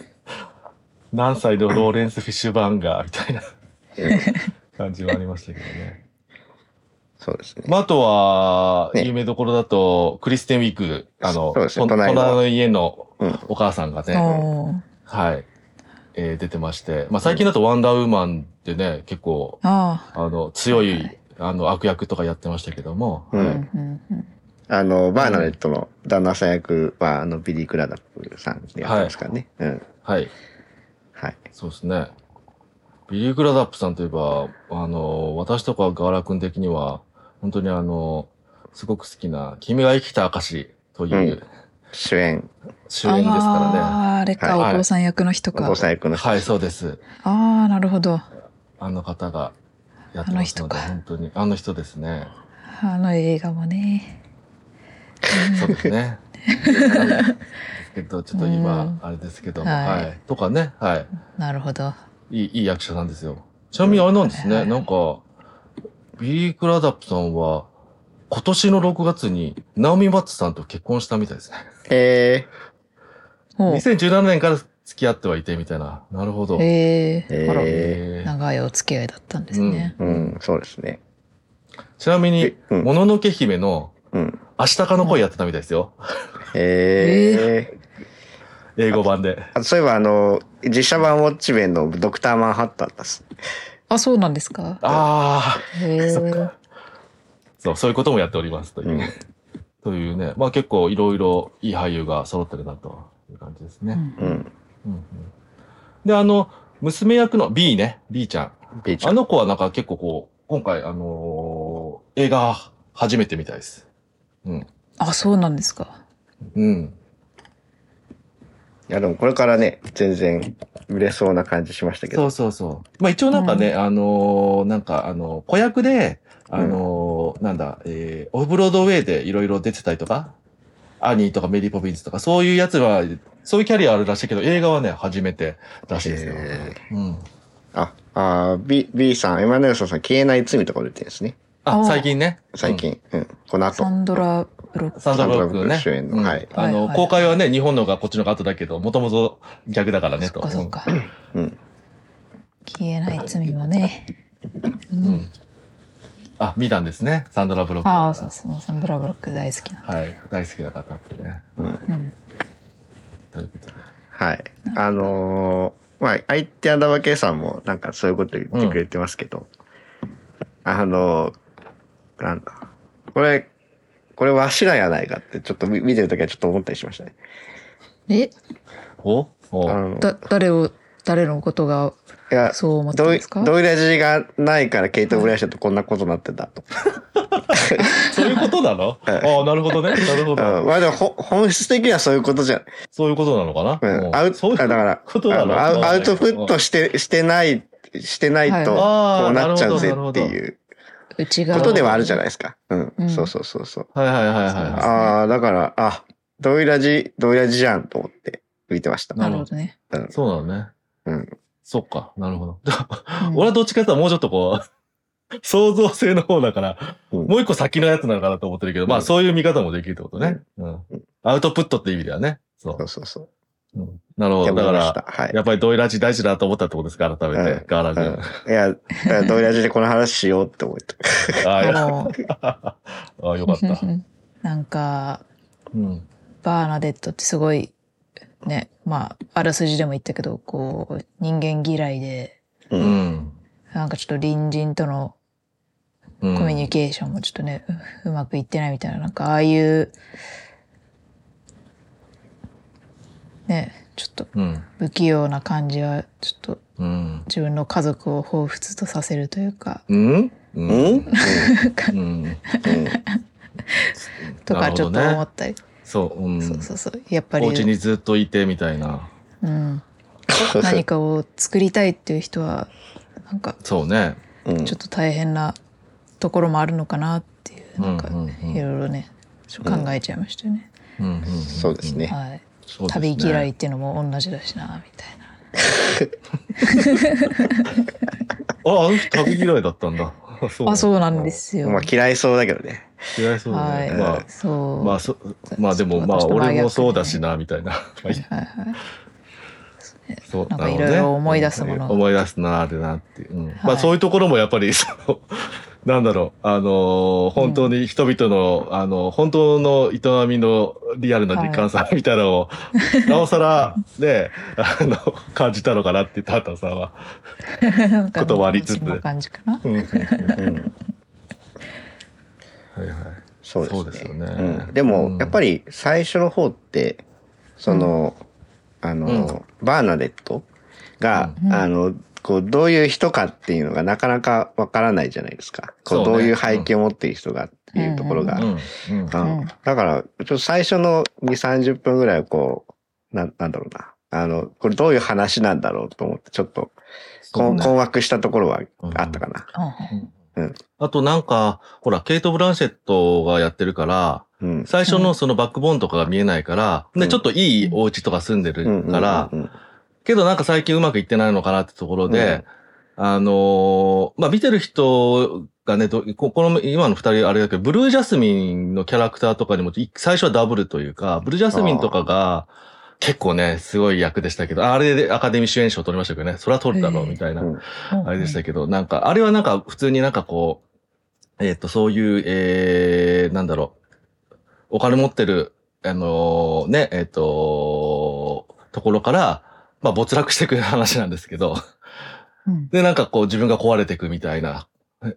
[SPEAKER 2] 何歳のローレンス・フィッシュバーンガーみたいな感じはありましたけどね。
[SPEAKER 3] そうですね。
[SPEAKER 2] まあ、あとは、
[SPEAKER 3] ね
[SPEAKER 2] 有名どころだと、クリステンウィーク、あの、
[SPEAKER 3] そうですね
[SPEAKER 2] と
[SPEAKER 3] 隣の
[SPEAKER 2] 隣の家の
[SPEAKER 3] うん
[SPEAKER 2] お母さんがね、
[SPEAKER 4] おー
[SPEAKER 2] はい、えー出てまして、まあ、最近だとワンダーウーマンでね、結構、
[SPEAKER 4] あ
[SPEAKER 2] あの、強い、あの、悪役とかやってましたけども、
[SPEAKER 3] う
[SPEAKER 4] あ。うん
[SPEAKER 2] はい
[SPEAKER 4] うんうん
[SPEAKER 3] あの、バーナデットの旦那さん役は、あの、ビリー・クラダップさんでやってますからね。うん。
[SPEAKER 2] はい、
[SPEAKER 3] はい。
[SPEAKER 2] そうですね。ビリー・クラダップさんといえば、あの、私とかガーラ君的には、本当にあの、すごく好きな、君が生きた証といううん
[SPEAKER 3] 主演、
[SPEAKER 2] 主演ですからね。
[SPEAKER 4] ああ、あれか、
[SPEAKER 2] はい
[SPEAKER 4] お父さん役の人
[SPEAKER 3] お
[SPEAKER 4] か。
[SPEAKER 3] 父さん役の人。
[SPEAKER 2] はい、そうです。
[SPEAKER 4] ああ、なるほど。
[SPEAKER 2] あの方がやってますので、
[SPEAKER 4] あの人か
[SPEAKER 2] 本当に。あの人ですね。
[SPEAKER 4] あの映画もね。
[SPEAKER 2] そうですね。ですけど、ちょっと今
[SPEAKER 4] うん、
[SPEAKER 2] あれですけども、
[SPEAKER 4] はい
[SPEAKER 2] はい。とかね、はい。
[SPEAKER 4] なるほど。
[SPEAKER 2] いい、いい役者なんですよ。ちなみにあれなんですね、なんか、ビリー・クラダップさんは、今年の6月に、ナオミ・ワッツさんと結婚したみたいですね。
[SPEAKER 3] え
[SPEAKER 4] ほう
[SPEAKER 2] 2017年から付き合ってはいてみたいな。なるほど。
[SPEAKER 4] え
[SPEAKER 3] え
[SPEAKER 4] ー、長いお付き合いだったんですね。
[SPEAKER 3] ー、うん、そうですね。
[SPEAKER 2] ちなみにもののけ姫の、
[SPEAKER 3] うん。
[SPEAKER 2] 明日かの声やってたみたいですよ。
[SPEAKER 3] ええ
[SPEAKER 2] 英語版で。
[SPEAKER 3] あそういえば、あの、実写版ウォッチメンのドクターマンハッタンです。
[SPEAKER 4] あ、そうなんですか？
[SPEAKER 2] ああ。
[SPEAKER 4] へえ
[SPEAKER 2] そっかそう、そういうこともやっておりますという。
[SPEAKER 3] うん
[SPEAKER 2] というね、まあ結構いろいろいい俳優が揃ってるなという感じですね。
[SPEAKER 4] うん
[SPEAKER 3] うん。
[SPEAKER 2] うんうんで、あの、娘役の B ね、B ちゃん。
[SPEAKER 3] ビーチ
[SPEAKER 2] あの子はなんか結構こう、今回あのー映画初めてみたいです。うん。
[SPEAKER 4] あ、そうなんですか。
[SPEAKER 2] うん。
[SPEAKER 3] いや、でもこれからね、全然売れそうな感じしましたけど。
[SPEAKER 2] そうそうそう。まあ一応なんかね、あのーなんかあの、子役で、あのーなんだ、えー、オフブロードウェイでいろいろ出てたりとか、アニーとかメリーポピンズとか、そういうやつは、そういうキャリアあるらしいけど、映画はね、初めてらしいですよ。
[SPEAKER 3] え
[SPEAKER 2] うん。
[SPEAKER 3] あ、あー B、B さん、エマネルソンさん、消えない罪とか出てるんですね。
[SPEAKER 2] あ、
[SPEAKER 4] あ
[SPEAKER 2] 最近ね。
[SPEAKER 3] 最近。うん。この後
[SPEAKER 4] サ。ンドラ・ブロック。
[SPEAKER 2] サンドラブロックね。
[SPEAKER 3] サンドラブロック主演の
[SPEAKER 2] うん
[SPEAKER 3] はい
[SPEAKER 2] あの、公開はね、日本のがこっちのが後だけど、もともと逆だからね、と。
[SPEAKER 4] そっかそっか。
[SPEAKER 3] うん。
[SPEAKER 4] 消えない罪もね。う
[SPEAKER 2] うん。うん。あ、見たんですね。サンドラブロック。
[SPEAKER 4] ああ、そうそう。サンドラ・ブロック大好きな。
[SPEAKER 2] はい。大好きな方ってね。
[SPEAKER 3] うん。
[SPEAKER 4] うん。
[SPEAKER 2] ということで
[SPEAKER 3] はい。あのーまあ、相手アンダーバー K さんもなんかそういうこと言ってくれてますけど、あのーなんだ。これ、これわしらやないかってちょっと見見てるときはちょっと思ったりしましたね。
[SPEAKER 4] え、
[SPEAKER 2] お？お
[SPEAKER 4] だ、誰を、誰のことが
[SPEAKER 3] いや、
[SPEAKER 4] そう思ったんですか？
[SPEAKER 3] ドイラジがないからケイト・ブライシャとこんなことになってたと。
[SPEAKER 2] そういうことなの？ああ、なるほどね。なるほ
[SPEAKER 3] うん、
[SPEAKER 2] ど。
[SPEAKER 3] まあでもほ本質的にはそういうことじゃん。
[SPEAKER 2] そういうことなのかな？
[SPEAKER 3] うん、アウ
[SPEAKER 2] そういう
[SPEAKER 3] あだから
[SPEAKER 2] ことなの
[SPEAKER 3] あのアウトプットして、してない、してないと、
[SPEAKER 4] はい。
[SPEAKER 3] こうなっちゃうぜ
[SPEAKER 2] なるほど
[SPEAKER 3] っていう
[SPEAKER 4] 内側
[SPEAKER 3] ことではあるじゃないですか。うん。
[SPEAKER 4] うん
[SPEAKER 3] そうそうそうそう。
[SPEAKER 2] はいはいはいはい。
[SPEAKER 3] ああ、だから、あ、ドイラジ、ドイラジじゃんと思って見てました。
[SPEAKER 4] なるほどね。
[SPEAKER 3] うん。
[SPEAKER 2] そうなのね。
[SPEAKER 3] うん。
[SPEAKER 2] そっか。なるほど。
[SPEAKER 4] うん
[SPEAKER 2] 俺はどっちかっていうともうちょっとこう、創造性の方だから、
[SPEAKER 3] うん
[SPEAKER 2] もう一個先のやつなのかなと思ってるけど、まあ
[SPEAKER 3] うん
[SPEAKER 2] そういう見方もできるってことね。うん
[SPEAKER 3] うん
[SPEAKER 2] アウトプットって意味ではね。そ
[SPEAKER 3] そうそうそう。
[SPEAKER 2] なるほど。だから、
[SPEAKER 3] はい。
[SPEAKER 2] やっぱりドイラジ大事だと思ったってことですか改めて。
[SPEAKER 3] うん
[SPEAKER 2] ガーラ
[SPEAKER 3] うん
[SPEAKER 2] 君。
[SPEAKER 3] いや、ドイラジでこの話しようって思って。
[SPEAKER 2] ああ、
[SPEAKER 4] あの、
[SPEAKER 2] あ あ、よかった。
[SPEAKER 4] なんか、
[SPEAKER 2] うん。
[SPEAKER 4] バーナデットってすごい、ね、まあ、あらすじでも言ったけど、こう、人間嫌いで、
[SPEAKER 3] う。
[SPEAKER 2] うんん。
[SPEAKER 4] なんかちょっと隣人との
[SPEAKER 2] うん
[SPEAKER 4] コミュニケーションもちょっとね、ううまくいってないみたいな、なんかああいう、ね、ちょっと
[SPEAKER 2] うん。
[SPEAKER 4] 不器用な感じはちょっと
[SPEAKER 2] うん。
[SPEAKER 4] 自分の家族を彷彿とさせるというか、
[SPEAKER 2] うん？う
[SPEAKER 3] うん？
[SPEAKER 4] とかちょっと思ったり、
[SPEAKER 2] そう。うん。
[SPEAKER 4] そうそうそうやっぱり
[SPEAKER 2] お家にずっといてみたいな。
[SPEAKER 4] うん、何かを作りたいっていう人はなんか
[SPEAKER 2] そうね。
[SPEAKER 3] うん
[SPEAKER 4] ちょっと大変なところもあるのかなっていうなんかいろいろね考えちゃいましたよね。
[SPEAKER 2] うんうんうん
[SPEAKER 3] そうですね。
[SPEAKER 4] はい
[SPEAKER 2] ね
[SPEAKER 4] 旅嫌いっていうのも同じだしなみたいな。
[SPEAKER 2] あ、あの人旅嫌いだったんだ。そう
[SPEAKER 4] あそうなんですよ。
[SPEAKER 3] まあ嫌いそうだけどね。
[SPEAKER 2] 嫌いそうだ
[SPEAKER 4] はい、
[SPEAKER 2] ね。まあ、
[SPEAKER 4] そう。
[SPEAKER 2] まあ、そまあでも、まあ、俺もそうだしな、みたいな。
[SPEAKER 4] はいはい。
[SPEAKER 2] そう
[SPEAKER 4] なんかいろいろ思い出すもの
[SPEAKER 2] 思い出すな、あれなっていう。うんま
[SPEAKER 4] はい
[SPEAKER 2] あそういうところもやっぱり、その、なんだろう、あのー本当に人々の、あの、本当の営みのリアルな時間差みたいなのを、なおさら、ね、あの、感じたのかなって、タータンさんは。
[SPEAKER 4] なんか
[SPEAKER 2] こともありつつ
[SPEAKER 4] 感じかな。
[SPEAKER 2] うんはい
[SPEAKER 3] うん。
[SPEAKER 2] はい。
[SPEAKER 3] そうですね。
[SPEAKER 2] そうですよね。
[SPEAKER 3] うん。でも、
[SPEAKER 2] うん。
[SPEAKER 3] やっぱり最初の方って、その、あの、バーナデットが、
[SPEAKER 4] うん。
[SPEAKER 3] あの、こう、どういう人かっていうのがなかなかわからないじゃないですか。こう、どういう背景を持っている人がっていうところが。
[SPEAKER 2] うん。うん。
[SPEAKER 3] うんだから、ちょっと最初の2、30分ぐらいはこう、なん、なんだろうな。あの、これどういう話なんだろうと思って、ちょっと、困惑したところはあったかな。
[SPEAKER 2] あとなんか、ほら、ケイト・ブランシェットがやってるから、
[SPEAKER 3] うん。
[SPEAKER 2] 最初のそのバックボーンとかが見えないから、で、
[SPEAKER 3] うん
[SPEAKER 2] ちょっといいお家とか住んでるから、
[SPEAKER 3] うんうん
[SPEAKER 2] けどなんか最近うまくいってないのかなってところで、あのーまあ、見てる人がね、どここの今の二人あれだけど、ブルージャスミンのキャラクターとかにもい最初はダブルというか、ブルージャスミンとかが結構ね、すごい役でしたけど、あれでアカデミー主演賞取りましたけどね、それは取るだろうみたいな。
[SPEAKER 3] うん。
[SPEAKER 2] あれでしたけど、なんか、あれはなんか普通になんかこう、えっ、と、そういう、えー、なんだろう、お金持ってる、あのーね、えっ、と、ところから、まあ没落していく話なんですけど、
[SPEAKER 4] うん
[SPEAKER 2] で、なんかこう自分が壊れていくみたいな、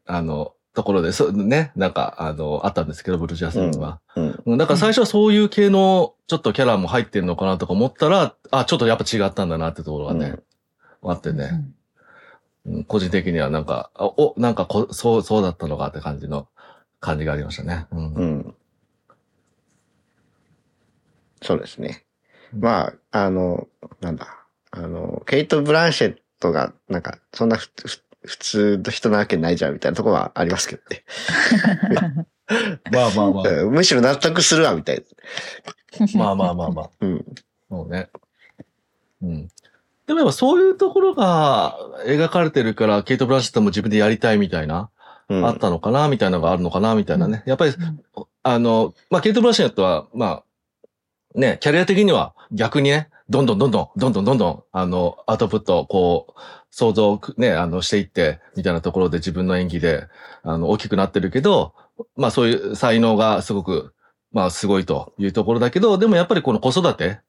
[SPEAKER 2] あの、ところで、そうね、なんか、あの、あったんですけど、ブルージャスミンは。
[SPEAKER 3] うん
[SPEAKER 2] うん、だから最初はそういう系の、ちょっとキャラも入ってんのかなとか思ったら、あ、ちょっとやっぱ違ったんだなってところがね、あってね。うん個人的にはなんか、あお、なんかこ、そう、そうだったのかって感じの感じがありましたね。うん。
[SPEAKER 3] うん。そうですね。まあ、あの、なんだ、あの、ケイト・ブランシェットが、なんか、そんなふふ普通の人なわけないじゃんみたいなところはありますけどね。
[SPEAKER 2] まあまあまあ。
[SPEAKER 3] うんむしろ納得するわ、みたい
[SPEAKER 2] まあまあまあまあ。
[SPEAKER 3] な。うん。
[SPEAKER 2] そうね。うん。でもやっぱそういうところが描かれてるから、ケイト・ブランシェットも自分でやりたいみたいな、
[SPEAKER 3] うん
[SPEAKER 2] あったのかなみたいなのがあるのかなみたいなね。やっぱり、あの、まあ、ケイト・ブランシェットは、まあ、ね、キャリア的には逆にね、どんどんどんどん、どんどんどんどん、あの、アウトプットをこう、想像ね、あの、していって、みたいなところで自分の演技で、あの、大きくなってるけど、まあそういう才能がすごく、まあすごいというところだけど、でもやっぱりこの子育て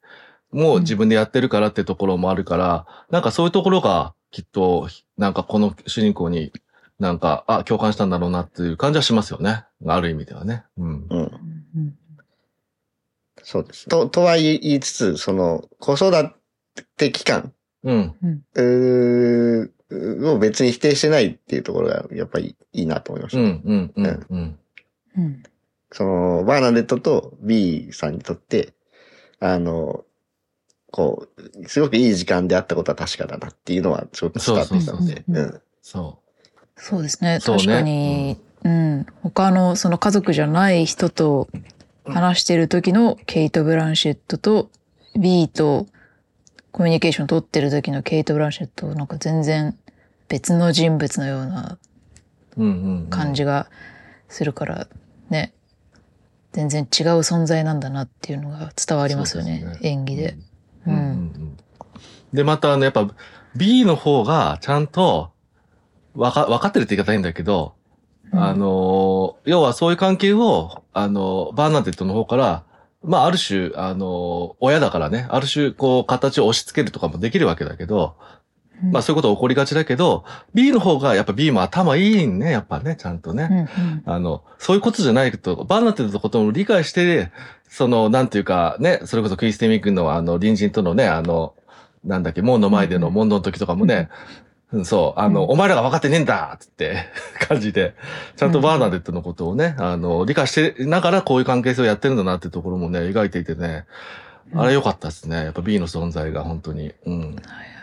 [SPEAKER 2] もう自分でやってるからってところもあるから、なんかそういうところがきっと、なんかこの主人公になんか、あ、共感したんだろうなっていう感じはしますよね。ある意味ではね。うん。
[SPEAKER 3] うん。
[SPEAKER 4] うん
[SPEAKER 3] そうです。と、とは言いつつ、その、子育て期間、
[SPEAKER 2] うん。
[SPEAKER 3] うーを別に否定してないっていうところが、やっぱりいいなと思いました。
[SPEAKER 2] うん、うん、うん、うん。
[SPEAKER 4] うん。
[SPEAKER 3] その、バーナデットと B さんにとって、あの、こう、すごくいい時間であったことは確かだなっていうのはちょっと伝わってきたので、
[SPEAKER 4] そうそうそう
[SPEAKER 3] う。ん。
[SPEAKER 2] そ
[SPEAKER 4] そうですね。
[SPEAKER 2] そうね。
[SPEAKER 4] 確かに、うん、他のその家族じゃない人と話してる時のケイト・ブランシェットと B とコミュニケーション取ってる時のケイト・ブランシェットなんか全然別の人物のような。感じがするからね全然違う存在なんだなっていうのが伝わりますよね
[SPEAKER 2] ね
[SPEAKER 4] 演技で。
[SPEAKER 2] う。
[SPEAKER 4] うんん
[SPEAKER 2] うんうんで、また、あの、やっぱ、B の方が、ちゃんと、わか、わかってるって言い方変だけど、
[SPEAKER 4] うん
[SPEAKER 2] あの、要はそういう関係を、あの、バーナデットの方から、まあ、ある種、あの、親だからね、ある種、こう、形を押し付けるとかもできるわけだけど、まあそういうこと起こりがちだけど、B の方がやっぱ B も頭いいね、やっぱね、ちゃんとね。
[SPEAKER 4] うん
[SPEAKER 2] あの、そういうことじゃないと、バーナテットのことも理解して、その、なんていうか、ね、それこそクリスティミックのあの、隣人とのね、あの、なんだっけ、門の前での問答の時とかもね、うんそう、あの、
[SPEAKER 4] うん
[SPEAKER 2] お前らが分かってねえんだつって 感じで、ちゃんとバーナデットのことをね、あの、理解してながらこういう関係性をやってるんだなってところもね、描いていてね、あれ良かったですね。やっぱ B の存在が本当に。うん。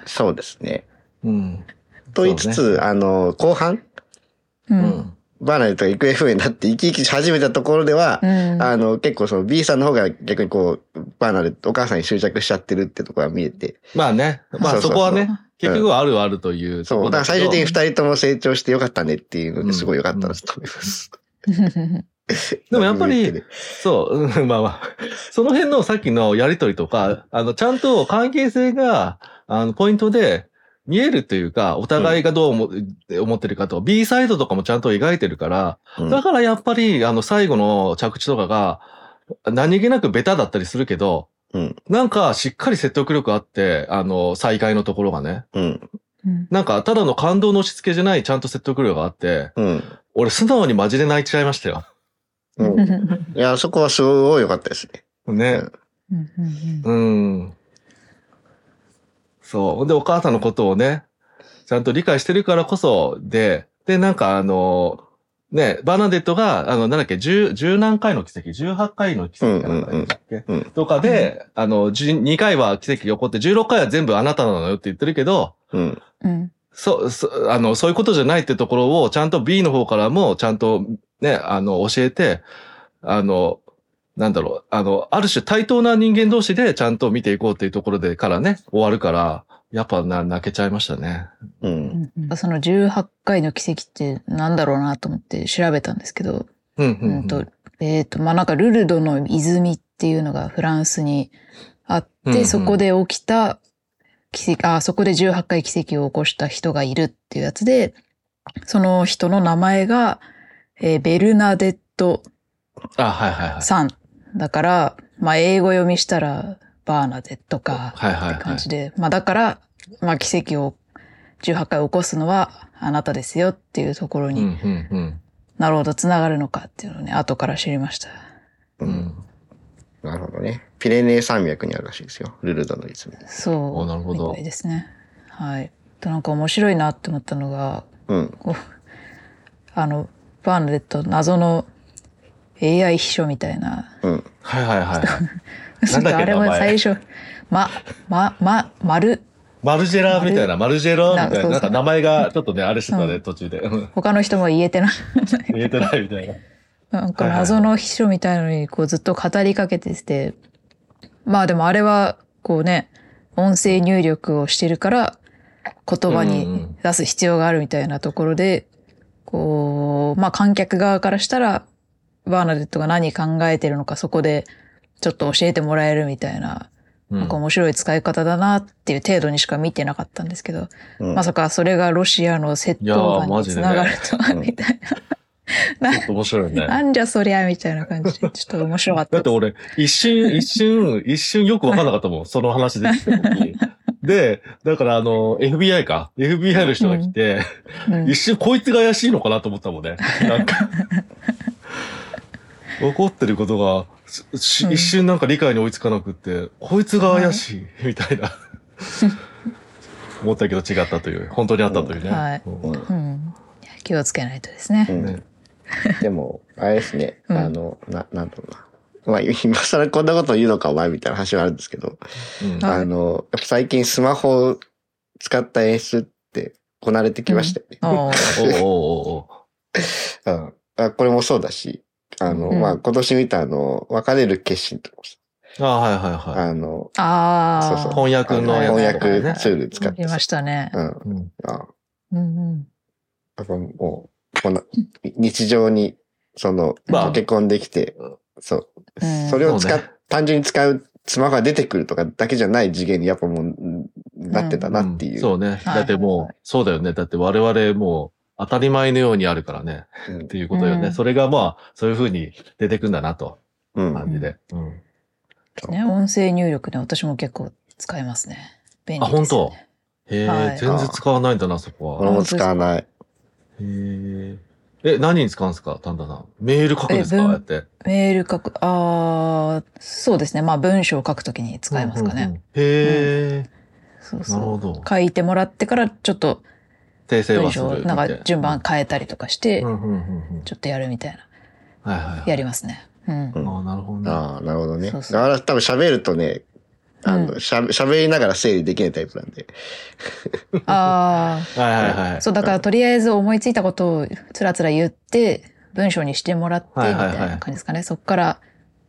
[SPEAKER 3] そうですね。
[SPEAKER 2] うん。
[SPEAKER 3] と言いつつ、
[SPEAKER 2] ね
[SPEAKER 3] あの、後半、
[SPEAKER 4] う。
[SPEAKER 2] うんん。
[SPEAKER 3] バーナデットが行方不明になって生き生きし始めたところでは、
[SPEAKER 4] うん。
[SPEAKER 3] あの、結構その B さんの方が逆にこう、バーナデット、お母さんに執着しちゃってるってところが見えて、
[SPEAKER 2] まあね。まあ
[SPEAKER 3] そ
[SPEAKER 2] こはね、結局はあるあるという
[SPEAKER 3] う、
[SPEAKER 2] ころけど。
[SPEAKER 3] だから最終的に二人とも成長してよかったねっていうのですごいよかったなと思います。
[SPEAKER 2] でもやっぱりそう、うん。まあまあ。その辺のさっきのやりとりとか、あの、ちゃんと関係性が、あの、ポイントで見えるというか、お互いがどう思,、思ってるかと、B サイドとかもちゃんと描いてるから、
[SPEAKER 3] うん。
[SPEAKER 2] だからやっぱり、あの、最後の着地とかが、何気なくベタだったりするけど、
[SPEAKER 3] うん
[SPEAKER 2] なんかしっかり説得力あって、あの、再会のところがね。
[SPEAKER 3] うん。
[SPEAKER 4] うん
[SPEAKER 2] なんか、ただの感動の押し付けじゃない、ちゃんと説得力があって、
[SPEAKER 3] うん。
[SPEAKER 2] 俺素直にマジで泣いちゃいましたよ。
[SPEAKER 3] うん。いや、そこはすごい良かったですね。
[SPEAKER 2] ね。
[SPEAKER 4] うんうん
[SPEAKER 2] うん。そう。で、お母さんのことをね、ちゃんと理解してるからこそ、で、で、なんかあの、ね、バーナデットが、あの、なんだっけ、十、十何回の奇跡、18回の奇跡かなんかだっけ、
[SPEAKER 3] うんうん
[SPEAKER 2] とかで、あの、12回は奇跡が起こって、16回は全部あなたなのよって言ってるけど、
[SPEAKER 3] うん。
[SPEAKER 4] うん。
[SPEAKER 2] そう、そあの、そういうことじゃないってところを、ちゃんと B の方からも、ちゃんとね、あの、教えて、あの、なんだろう、あの、ある種対等な人間同士でちゃんと見ていこうっていうところでからね、終わるから、やっぱな、泣けちゃいましたね。
[SPEAKER 3] う。
[SPEAKER 4] うんんその18回の奇跡ってなんだろうなと思って調べたんですけど、
[SPEAKER 2] うん、う、
[SPEAKER 4] うんんと、えっ、と、まあ、なんかルルドの泉っていうのがフランスにあって、
[SPEAKER 2] うんうん
[SPEAKER 4] そこで起きた奇跡、あ、そこで18回奇跡を起こした人がいるっていうやつで、その人の名前が、えーベルナデット
[SPEAKER 2] あ、はいはいはい。
[SPEAKER 4] さん。だから、まあ、英語読みしたら、バーナデットか、
[SPEAKER 2] はいはいはい
[SPEAKER 4] って感じで、まあ、だから、まあ、奇跡を18回起こすのはあなたですよっていうところ
[SPEAKER 2] うん、う
[SPEAKER 4] に
[SPEAKER 2] ん、うん。
[SPEAKER 4] なるほど、つながるのかっていうのをね、後から知りました。
[SPEAKER 3] う。
[SPEAKER 2] うんん。
[SPEAKER 3] なるほどね。ピレネー山脈にあるらしいですよ。ルルドの泉。
[SPEAKER 4] そう。
[SPEAKER 2] おなるほど
[SPEAKER 4] みたいですね。はい。となんか面白いなって思ったのが、
[SPEAKER 3] うん。
[SPEAKER 4] あの、バーナデット謎の AI 秘書みたいな。
[SPEAKER 3] うん。
[SPEAKER 2] はいはいはい。
[SPEAKER 4] なんかあれも
[SPEAKER 2] 名前。
[SPEAKER 4] 最初、ま、ま、ま、丸、
[SPEAKER 2] マルジェラみたいな、マルジェラみたいな、
[SPEAKER 4] な
[SPEAKER 2] んか名前がちょっとね、あれしてたね、
[SPEAKER 4] うん。
[SPEAKER 2] 途中で。うん。
[SPEAKER 4] 他の人も言えてな。い。
[SPEAKER 2] 言えてないみたいな。
[SPEAKER 4] なんか謎の秘書みたいのにこうずっと語りかけてて、まあでもあれはこうね、音声入力をしてるから言葉に
[SPEAKER 2] ん。
[SPEAKER 4] 出す必要があるみたいなところで、こう、まあ観客側からしたらバーナデットが何考えてるのかそこでちょっと教えてもらえるみたいな、
[SPEAKER 2] うん
[SPEAKER 4] なんか面白い使い方だなっていう程度にしか見てなかったんですけど、
[SPEAKER 3] うん
[SPEAKER 4] まさかそれがロシアの窃盗犯につながるとは、
[SPEAKER 3] うん
[SPEAKER 4] みたい
[SPEAKER 2] ちょっと面白いね。
[SPEAKER 4] な。なんじゃそりゃみたいな感じで、ちょっと面白かった。
[SPEAKER 2] だって俺、一瞬、一瞬、一瞬よくわかんなかったもん。その話できた時。で、だからあの、FBI か。FBI の人が来て、
[SPEAKER 4] うん
[SPEAKER 2] 一瞬こいつが怪しいのかなと思ったもんね。なんか。怒ってることが、し
[SPEAKER 4] うん。
[SPEAKER 2] 一瞬なんか理解に追いつかなくって、こいつが怪しい、みたいな。思ったけど違ったという、本当にあったというね。
[SPEAKER 4] はい。
[SPEAKER 2] うん。
[SPEAKER 4] 気をつけないとですね。
[SPEAKER 3] うん。
[SPEAKER 2] ね
[SPEAKER 3] でも、あれですね。
[SPEAKER 4] うん。
[SPEAKER 3] あの、な、なんだろうな。まあ、今更こんなこと言うのかお前みたいな話はあるんですけど、
[SPEAKER 2] うん。
[SPEAKER 4] はい。
[SPEAKER 3] あの、やっぱ最近スマホを使った演出ってこなれてきましたよね。
[SPEAKER 4] おー。
[SPEAKER 2] おうおうおうおう。
[SPEAKER 3] うん。あこれもそうだし、あの、
[SPEAKER 4] うん
[SPEAKER 3] まあ、今年見たあの、別れる決心とかもさ
[SPEAKER 2] あはいはいはい。
[SPEAKER 3] あの、
[SPEAKER 4] ああ。
[SPEAKER 3] そうそう
[SPEAKER 2] 翻訳の
[SPEAKER 3] 翻訳ツール使って
[SPEAKER 4] ましたね。
[SPEAKER 3] うん。
[SPEAKER 2] うん
[SPEAKER 3] あ
[SPEAKER 4] うんうん。
[SPEAKER 3] やっぱもう、この、日常に、その、
[SPEAKER 2] まあ
[SPEAKER 3] 溶け込んできて
[SPEAKER 2] うん、
[SPEAKER 3] そう。
[SPEAKER 4] うん
[SPEAKER 3] それを使っ、単純に使うスマホが出てくるとかだけじゃない次元にやっぱもう、うんなってたなっていう。
[SPEAKER 2] んそうね。
[SPEAKER 4] はい
[SPEAKER 2] だってもう、そうだよね。だって我々もう当たり前のようにあるからね。
[SPEAKER 3] うん
[SPEAKER 2] っていうことよね。
[SPEAKER 4] うん
[SPEAKER 2] それがまあ、そういう風に出てくんだなと。
[SPEAKER 3] うん。
[SPEAKER 2] 感じで。うん。
[SPEAKER 4] ね、音声入力ね、私も結構使いますね。便利です、ね。
[SPEAKER 2] あ本当？へえ、
[SPEAKER 4] はい
[SPEAKER 2] 全然使わないんだな、そこは。
[SPEAKER 3] 俺も使わない。
[SPEAKER 2] へえ。え、何に使うんですか？タンダさん。メール書くんですか？やって。
[SPEAKER 4] メール書く、ああ、そうですね。まあ文章を書くときに使いますかね。
[SPEAKER 2] うんうんうん。へえ、
[SPEAKER 4] そうそう。
[SPEAKER 2] なるほど。
[SPEAKER 4] 書いてもらってからちょっと
[SPEAKER 2] 訂正
[SPEAKER 4] 文
[SPEAKER 2] はする
[SPEAKER 4] なんか順番変えたりとかして。ちょっとやるみたいな。
[SPEAKER 2] はいはいはい。
[SPEAKER 4] やりますね。うん。
[SPEAKER 3] うん
[SPEAKER 2] ああ、なるほどね。
[SPEAKER 3] ああ、なるほどね。
[SPEAKER 4] そうそう
[SPEAKER 3] だから多分喋るとね、あの、
[SPEAKER 4] うん
[SPEAKER 3] しゃ喋りながら整理できないタイプなんで。
[SPEAKER 4] あ
[SPEAKER 2] はいはいは
[SPEAKER 4] あ、
[SPEAKER 2] い。
[SPEAKER 4] そう、だからとりあえず思いついたことをつらつら言って、文章にしてもらって、みた
[SPEAKER 2] はい
[SPEAKER 4] な感じですかね。そこから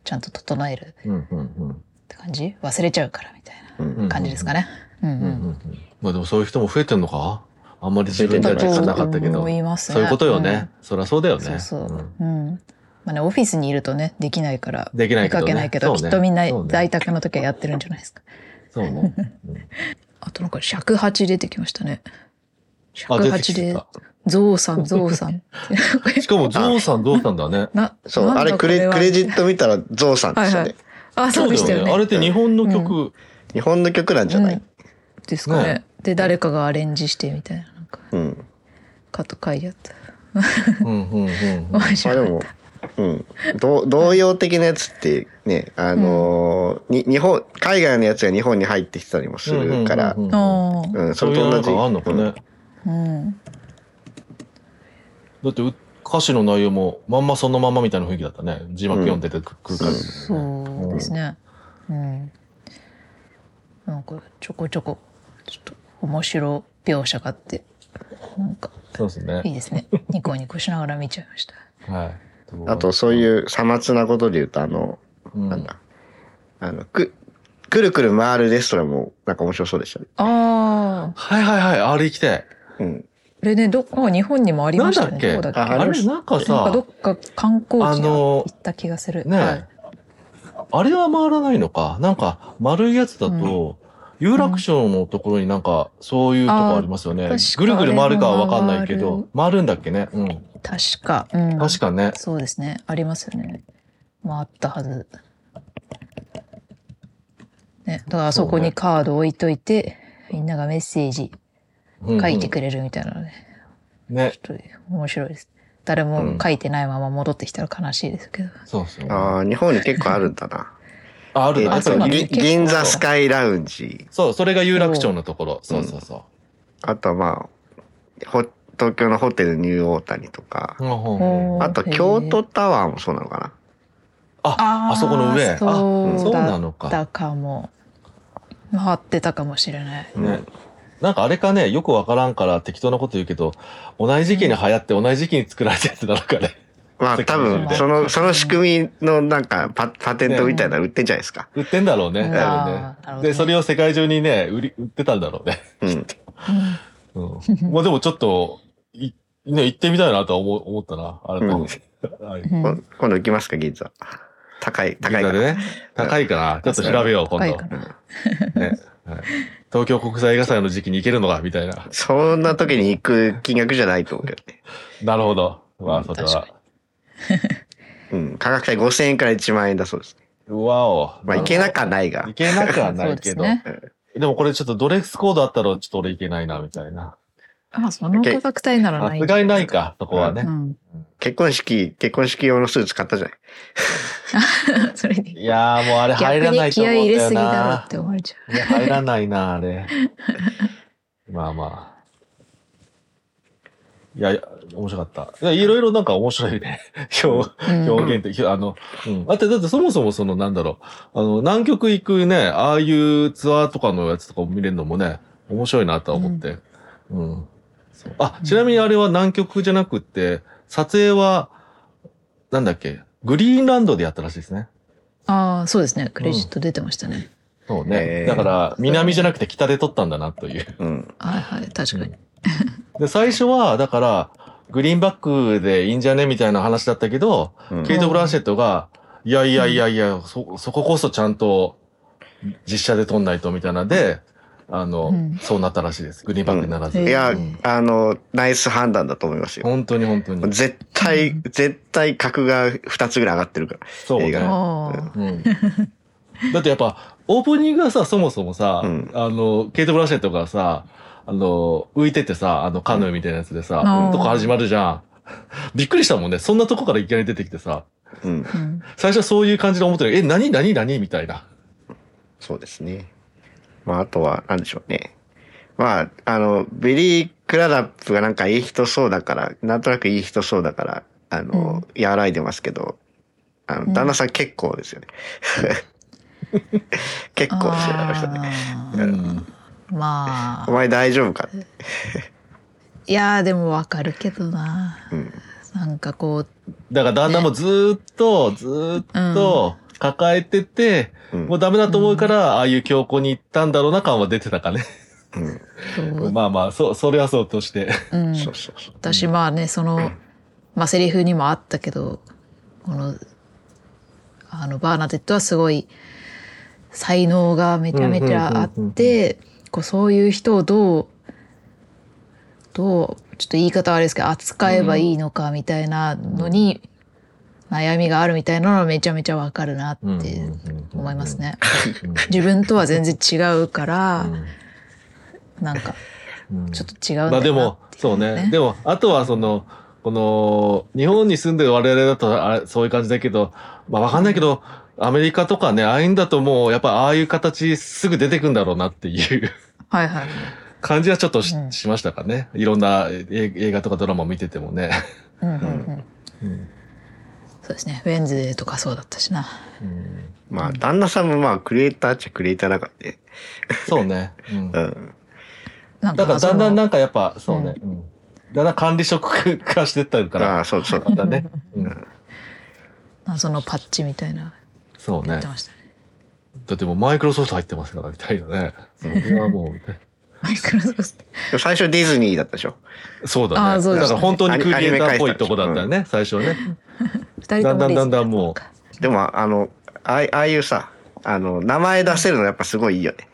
[SPEAKER 4] ちゃんと整える
[SPEAKER 2] うんうんうん。
[SPEAKER 4] って感じ？忘れちゃうからみたい
[SPEAKER 3] うん
[SPEAKER 4] な感じですかね。うんうん。
[SPEAKER 2] うんうんうん。まあでもそういう人も増えてんのか？あんまり自分
[SPEAKER 3] てんじゃないか
[SPEAKER 2] なかったけど。
[SPEAKER 4] 思いますね。
[SPEAKER 2] そういうことよね。そりゃそうだよ
[SPEAKER 4] うん。
[SPEAKER 2] ね。
[SPEAKER 4] そうそう。
[SPEAKER 2] うん
[SPEAKER 4] うん。まあね、オフィスにいるとね、できないから、
[SPEAKER 2] できないけどね
[SPEAKER 4] 見かけないけど、
[SPEAKER 2] そうね
[SPEAKER 4] きっとみんな在宅の時はやってるんじゃないですか。
[SPEAKER 2] そうね。
[SPEAKER 4] あとなんか尺八出てきましたね。
[SPEAKER 2] あ、
[SPEAKER 4] 尺八でゾウさん、ゾウさん。
[SPEAKER 2] しかも、ゾウさんどうしたんだね。
[SPEAKER 4] な、
[SPEAKER 3] そう、あれクレ、クレジット見たらゾウさんでしたね。
[SPEAKER 4] はいあ、そうでしたよね。
[SPEAKER 2] あれって日本の曲。
[SPEAKER 3] 日本の曲なんじゃない、
[SPEAKER 4] うんですかね
[SPEAKER 2] ね
[SPEAKER 4] で、誰かがアレンジしてみたいな、なんか、
[SPEAKER 3] うん。
[SPEAKER 4] カット書いてあった。
[SPEAKER 2] うんうんうんうん。
[SPEAKER 4] 面
[SPEAKER 3] まあ
[SPEAKER 4] 白い。
[SPEAKER 3] でも、うん。同同様的なやつってね、あのーに、日本、海外のやつが日本に入ってきたりもするから
[SPEAKER 2] うん、うんうんうん
[SPEAKER 4] あー
[SPEAKER 3] うん、そ
[SPEAKER 2] そういうなん
[SPEAKER 3] れと同じ。
[SPEAKER 2] かあんのかね。
[SPEAKER 4] うん。
[SPEAKER 2] だってう歌詞の内容もまんまそのまんまみたいな雰囲気だったね。字幕読んでてくる感じ、
[SPEAKER 4] そうですね。うん。なんか、ちょこちょこ、ちょっと面白描写があって、なんか、
[SPEAKER 2] そうですね
[SPEAKER 4] いい。ですね。ニコニコしながら見ちゃいました。
[SPEAKER 2] はい。
[SPEAKER 3] あと、そういうさまつなことで言うと、あの、
[SPEAKER 2] うん、
[SPEAKER 3] なんだ、あの、く、くるくる回るレストランもなんか面白そうでしたね。
[SPEAKER 4] ああ、
[SPEAKER 2] はいはいはい。あれ行きたい。
[SPEAKER 3] うん。
[SPEAKER 4] これね、どっか、日本にもありましたよね。
[SPEAKER 2] なんだっけ？
[SPEAKER 4] どこだっけ？
[SPEAKER 3] あ
[SPEAKER 2] あれなんか
[SPEAKER 4] なんか
[SPEAKER 2] さ
[SPEAKER 4] ど、っか観光地に
[SPEAKER 2] あの
[SPEAKER 4] 行った気がする。
[SPEAKER 2] ね、
[SPEAKER 4] はい
[SPEAKER 2] あれは回らないのか？なんか丸いやつだと、有楽町のところになんかそういうとこありますよね。ぐるぐる回るかはわかんないけど
[SPEAKER 4] も、
[SPEAKER 2] 回るんだっけね？うん。
[SPEAKER 4] 確か。うん。
[SPEAKER 2] 確かね。
[SPEAKER 4] そうですね。ありますよね。まあ、あったはず。ね、だからあそこにカード置いといて、みんながメッセージ
[SPEAKER 2] うん
[SPEAKER 4] 書いてくれるみたいなので、
[SPEAKER 2] ね。
[SPEAKER 4] ちょっと面白いです。誰も書いてないまま戻ってきたら悲しいですけど。
[SPEAKER 2] そうそう。
[SPEAKER 3] ああ、日本に結構あるんだな。
[SPEAKER 2] あ、ある
[SPEAKER 3] え
[SPEAKER 2] な。
[SPEAKER 3] と、銀座スカイラウンジ。
[SPEAKER 2] そう、それが有楽町のところ。そうそうそ
[SPEAKER 3] あとはまあ、ほ東京のホテルニューオータニとか
[SPEAKER 2] う。。うんうんうん
[SPEAKER 4] おー
[SPEAKER 3] あと京都タワーもそうなのかな。
[SPEAKER 2] あ、あそこの上。あ、
[SPEAKER 4] そう
[SPEAKER 2] そうな
[SPEAKER 4] だ
[SPEAKER 2] のか。
[SPEAKER 4] ったかも。回ってたかもしれない。
[SPEAKER 2] ね。なんかあれかね、よくわからんから適当なこと言うけど、同じ時期に流行って同じ時期に作られたやつなのかね。
[SPEAKER 3] まあ多分、その、その仕組みのなんかパパテントみたいなの売ってんじゃないですか？
[SPEAKER 2] 売ってんだろうね。ね。
[SPEAKER 4] ね
[SPEAKER 2] で、それを世界中にね、売り、売ってたんだろうね。
[SPEAKER 3] うん。
[SPEAKER 2] うん。まあでもちょっと、い、ね、行ってみたいなとは思う思ったな。改め
[SPEAKER 3] 今度行きますか、銀座。高い、高いから。
[SPEAKER 2] 銀座でね？高いから、ちょっと調べよう、今度。ね。はい東京国際映画祭の時期に行けるのか、みたいな。
[SPEAKER 3] そんな時に行く金額じゃないと思うけどね。
[SPEAKER 2] なるほど。まあ、それは。
[SPEAKER 3] うん。価格帯5000円から1万円だそうです。
[SPEAKER 2] うわお。
[SPEAKER 3] まあ行けなくはないが
[SPEAKER 2] い。けなくはないけど。
[SPEAKER 4] ですね。
[SPEAKER 2] でもこれちょっとドレスコードあったらちょっと俺いけないな、みたいな。
[SPEAKER 4] あ、その価格帯ならない。
[SPEAKER 2] さすがにないか、そこはね。
[SPEAKER 4] うん。
[SPEAKER 3] 結婚式、結婚式用のスーツ買ったじゃない。
[SPEAKER 4] それで。
[SPEAKER 2] いやーもうあれ入
[SPEAKER 4] 逆
[SPEAKER 2] らない
[SPEAKER 4] に気合い
[SPEAKER 2] と思うんだよ
[SPEAKER 4] 入れすぎだろ
[SPEAKER 2] な
[SPEAKER 4] っ。て思われちゃ
[SPEAKER 2] いや、入らないな、あれ。まあまあ。いや、いや面白かった。いろいろなんか面白いね。表、
[SPEAKER 4] うん
[SPEAKER 2] 表現的。あの、うん。あって、だってそもそもその、なんだろう。あの、南極行くね、ああいうツアーとかのやつとかを見れるのもね、面白いなとは思って。うん。そうあ、ちなみにあれは南極じゃなくって、撮影は、なんだっけ、グリーンランドでやったらしいですね。
[SPEAKER 4] う。ああ、そうですね。クレジット出てましたね。
[SPEAKER 2] そうね。だから、南じゃなくて北で撮ったんだなという。
[SPEAKER 3] うん。
[SPEAKER 4] はいはい、確かに。
[SPEAKER 2] で、最初は、だから、グリーンバックでいいんじゃねみたいな話だったけど、
[SPEAKER 3] うん
[SPEAKER 2] ケイト・ブランシェットが、いやいやいやいや、そ、そここそちゃんと実写で撮んないとみたいなので、あの、
[SPEAKER 4] うん
[SPEAKER 2] そうなったらしいです。グリーンバックにならず。
[SPEAKER 4] うん
[SPEAKER 3] いや
[SPEAKER 2] うん、
[SPEAKER 3] あの、ナイス判断だと思いますよ。
[SPEAKER 2] 本当に本当に。
[SPEAKER 3] 絶対、絶対格が2つぐらい上がってるから。
[SPEAKER 2] そうね。
[SPEAKER 3] 映画。
[SPEAKER 2] うん。だってやっぱ、オープニングがさ、そもそもさ、
[SPEAKER 3] うん
[SPEAKER 2] あの、ケイト・ブランシェットがさ、あの、浮いててさ、あの、カヌーみたいなやつでさ、
[SPEAKER 4] うん
[SPEAKER 2] とこ始まるじゃん。びっくりしたもんね。そんなとこからいきなり出てきてさ、
[SPEAKER 3] うん。
[SPEAKER 4] うん
[SPEAKER 2] 最初はそういう感じで思ってる。え、何何何？みたいな。
[SPEAKER 3] そうですね。まあ、あとは、なんでしょうね。まあ、あの、ビリー・クラダップがなんかいい人そうだから、なんとなくいい人そうだから、あの、和らいでますけど、あ
[SPEAKER 4] うん
[SPEAKER 3] の、旦那さん結構ですよね。結構ですよね、あの人ね。
[SPEAKER 4] まあ
[SPEAKER 3] お前大丈夫か？
[SPEAKER 4] いやーでもわかるけどな
[SPEAKER 3] うん。
[SPEAKER 4] なんかこう
[SPEAKER 2] だから旦那もずーっと、ずーっと抱えてて、
[SPEAKER 3] うん
[SPEAKER 2] もうダメだと思うから、ああいう強行に行ったんだろうな感は出てたかね。
[SPEAKER 3] うん。
[SPEAKER 2] まあまあ、そう、それはそうとして。
[SPEAKER 4] うん。私まあねそのまあセリフにもあったけどこのあのバーナデットはすごい才能がめちゃめちゃあっ
[SPEAKER 2] うんうんうん
[SPEAKER 4] てこうそういう人をどうどうちょっと言い方はあれですけど扱えばいいのかみたいなのに悩みがあるみたいなのはめちゃめちゃわかるなって思いますね。自分とは全然違うからなんか
[SPEAKER 2] うん。
[SPEAKER 4] ちょっと違うんだよな
[SPEAKER 2] まあでも、そうね。でも、あとはその、この、日本に住んでる我々だとあそういう感じだけど、まあわかんないけど、アメリカとかね、ああいうんだともう、やっぱああいう形すぐ出てくんだろうなっていう
[SPEAKER 4] はいはい。
[SPEAKER 2] 感じはちょっとし,、
[SPEAKER 4] うん
[SPEAKER 2] しましたかね。いろんなえ映画とかドラマを見ててもね。
[SPEAKER 4] うんうんうん
[SPEAKER 2] うん
[SPEAKER 4] そうですね。ウェンズデーとかそうだったしな。
[SPEAKER 2] うん
[SPEAKER 3] まあ、旦那さんもまあ、クリエイターっちゃクリエイターだからね。
[SPEAKER 2] そうね。うん
[SPEAKER 3] うん。
[SPEAKER 4] なん
[SPEAKER 2] だからだんだん
[SPEAKER 4] な
[SPEAKER 2] なんかやっぱ、そうね。うんだんだん管理職化してったから、
[SPEAKER 3] ああ、そうそう。
[SPEAKER 2] だね。うん
[SPEAKER 4] 謎のパッチみたいな
[SPEAKER 2] そうね
[SPEAKER 4] やって。ましたね。
[SPEAKER 2] だってもうマイクロソフト入ってますから、みたいなね。それはもうね。
[SPEAKER 4] マイクロソフト。
[SPEAKER 3] 最初ディズニーだったでしょ。
[SPEAKER 2] そうだね。
[SPEAKER 4] そうですね
[SPEAKER 2] だから本当にクリエイターっぽいとこだったよね、最初ね。
[SPEAKER 4] 二人とも
[SPEAKER 2] だんだんだんだんもう
[SPEAKER 3] でも、あの、ああいああいうさ、あの、名前出せるのやっぱすごいいいよね。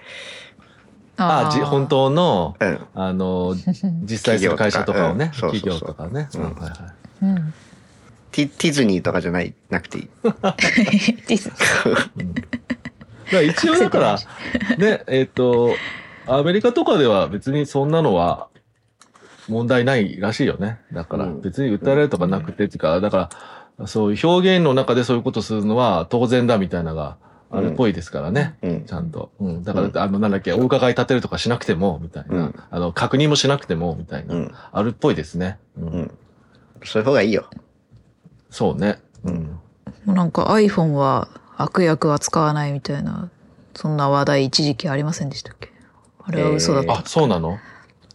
[SPEAKER 2] ああ、じ本当の、
[SPEAKER 3] うん。
[SPEAKER 2] あの、実際する会社とかをね、
[SPEAKER 3] 企業とか
[SPEAKER 2] ね。
[SPEAKER 3] うん
[SPEAKER 2] うんはいはい
[SPEAKER 4] うん。
[SPEAKER 3] ティティズニーとかじゃない、なくていい。
[SPEAKER 4] ディズ
[SPEAKER 2] うんだから一応だから、ね、えっ、と、アメリカとかでは別にそんなのは問題ないらしいよね。だから
[SPEAKER 3] うん
[SPEAKER 2] 別に訴えられるとかなくてっていうか、だからそういう表現の中でそういうことするのは当然だみたいなのがあるっぽいですからね。
[SPEAKER 3] うん
[SPEAKER 2] ち。ゃんと。うん。だから、あの、なんだっけ、お伺い立てるとかしなくても、みたいな。
[SPEAKER 3] うん
[SPEAKER 2] あの、確認もしなくても、みたいな。
[SPEAKER 3] うん。
[SPEAKER 2] あるっぽいですね。うん。
[SPEAKER 3] うん。そういう方がいいよ。
[SPEAKER 2] そうね。うん。
[SPEAKER 4] もうなんか iPhone は悪役は使わないみたいな、そんな話題一時期ありませんでしたっけ？あれは嘘だった。
[SPEAKER 2] あ、そうなの？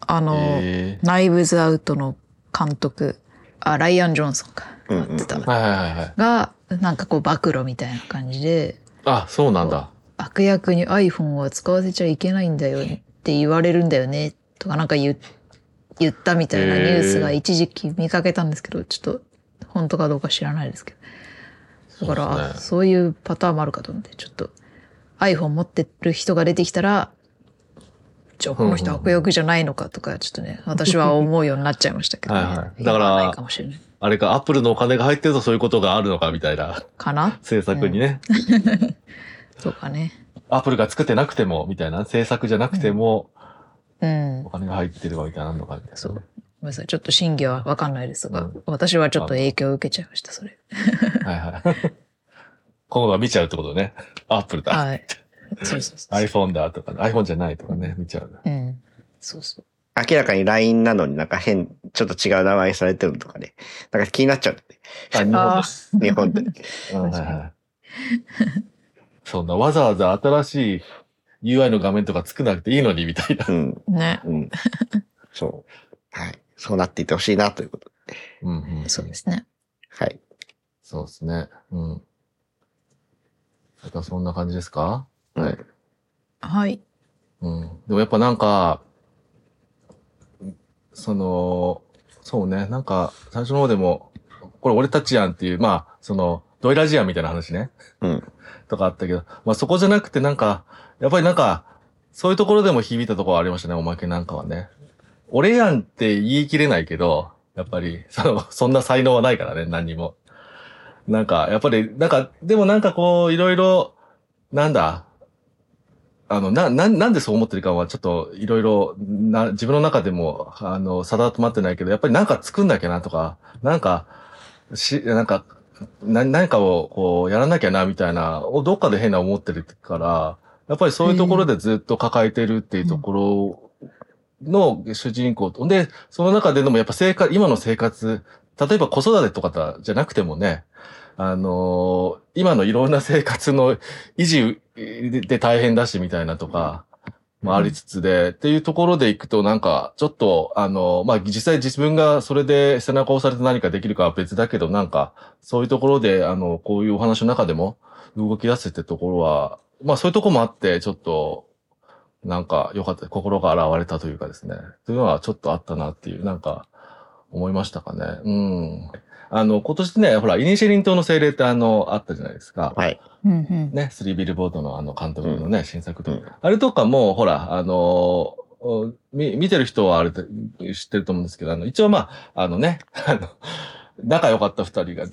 [SPEAKER 4] あの、
[SPEAKER 2] へえ
[SPEAKER 4] ナイブズアウトの監督、あ、ライアン・ジョンソンか。
[SPEAKER 3] うんうん
[SPEAKER 4] やってた。
[SPEAKER 2] はいはいはいはい。
[SPEAKER 4] が、なんかこう暴露みたいな感じで、
[SPEAKER 2] あ、そうなんだ。
[SPEAKER 4] 悪役に iPhone は使わせちゃいけないんだよって言われるんだよねとかなんか言う言ったみたいなニュースが一時期見かけたんですけど、ちょっと本当かどうか知らないですけど。だから、
[SPEAKER 2] そう
[SPEAKER 4] そういうパターンもあるかと思って、ちょっと iPhone 持ってる人が出てきたら、じゃあこの人悪役じゃないのかとか、ちょっとね、私は思うようになっちゃいましたけど、ね。
[SPEAKER 2] はいはいだから
[SPEAKER 4] かもしれない。
[SPEAKER 2] あれか、アップルのお金が入ってるとそういうことがあるのかみたいな
[SPEAKER 4] かな？
[SPEAKER 2] 制作にね。
[SPEAKER 4] とかね。
[SPEAKER 2] アップルが作ってなくても、みたいな。制作じゃなくても、
[SPEAKER 4] うん
[SPEAKER 2] お。金が入ってればみたいなのかみたいな。
[SPEAKER 4] そう。ごめんなさい。ちょっと真偽はわかんないですが、
[SPEAKER 2] うん
[SPEAKER 4] 私はちょっと影響を受けちゃいました、それ。
[SPEAKER 2] はいはい。今度は見ちゃうってことね。アップルだ。
[SPEAKER 4] はい。そうそうそう。
[SPEAKER 2] iPhone だとか、iPhone じゃないとかね、見ちゃう。
[SPEAKER 4] うん。そうそう。
[SPEAKER 3] 明らかに LINE なのになんか変、ちょっと違う名前されてるのとかね。なんか気になっちゃうんだね。
[SPEAKER 2] あ、日本
[SPEAKER 4] あ
[SPEAKER 2] です。
[SPEAKER 3] 日本で。
[SPEAKER 2] うんはいはい。そんなわざわざ新しい UI の画面とか作らなくていいのにみたいな。
[SPEAKER 3] うん。
[SPEAKER 4] あ。ね。
[SPEAKER 3] うん。そう。はい。そうなっていってほしいなということで。
[SPEAKER 2] うんうん。
[SPEAKER 4] そうですね。
[SPEAKER 3] はい。
[SPEAKER 2] そうですね。うん。そんな感じですか？
[SPEAKER 3] はい。
[SPEAKER 4] はい。
[SPEAKER 2] うん。でもやっぱなんか、その、そうね、なんか、最初の方でも、これ俺たちやんっていう、まあ、その、ドイラジアンみたいな話ね。
[SPEAKER 3] うん。
[SPEAKER 2] とかあったけど、まあそこじゃなくてなんか、やっぱりなんか、そういうところでも響いたところありましたね、おまけなんかはね。俺やんって言い切れないけど、やっぱり、その、そんな才能はないからね、何にも。なんか、やっぱり、なんか、でもなんかこう、いろいろ、なんだ、あの、な、な、なんでそう思ってるかはちょっといろいろ、な、自分の中でも、あの、定まってないけど、やっぱりなんか作んなきゃなとか、なんか、し、なんか、な、何かをこう、やらなきゃな、みたいな、をどっかで変な思ってるから、やっぱりそういうところでずっと抱えてるっていうところの主人公と、で、その中でのもやっぱ生活、今の生活、例えば子育てとかじゃなくてもね、あの今のいろんな生活の維持で大変だしみたいなとか、もありつつで、っていうところでいくとなんか、ちょっと、あの、まあ、実際自分がそれで背中を押されて何かできるかは別だけど、なんか、そういうところで、あの、こういうお話の中でも動き出すってところは、まあ、そういうとこもあって、ちょっと、なんか、良かった、心が現れたというかですね、というのはちょっとあったなっていう、なんか、思いましたかね。うん。あの、今年ね、ほら、イニシェリン島の精霊ってあの、あったじゃないですか。
[SPEAKER 3] はい。
[SPEAKER 4] うんうん
[SPEAKER 2] ね、スリービルボードのあの監督のね、新作と、
[SPEAKER 3] うん
[SPEAKER 2] あれとかも、ほら、あのおみ、見てる人はあれで知ってると思うんですけど、あの、一応まあ、あのね、あの、仲良かった二人が、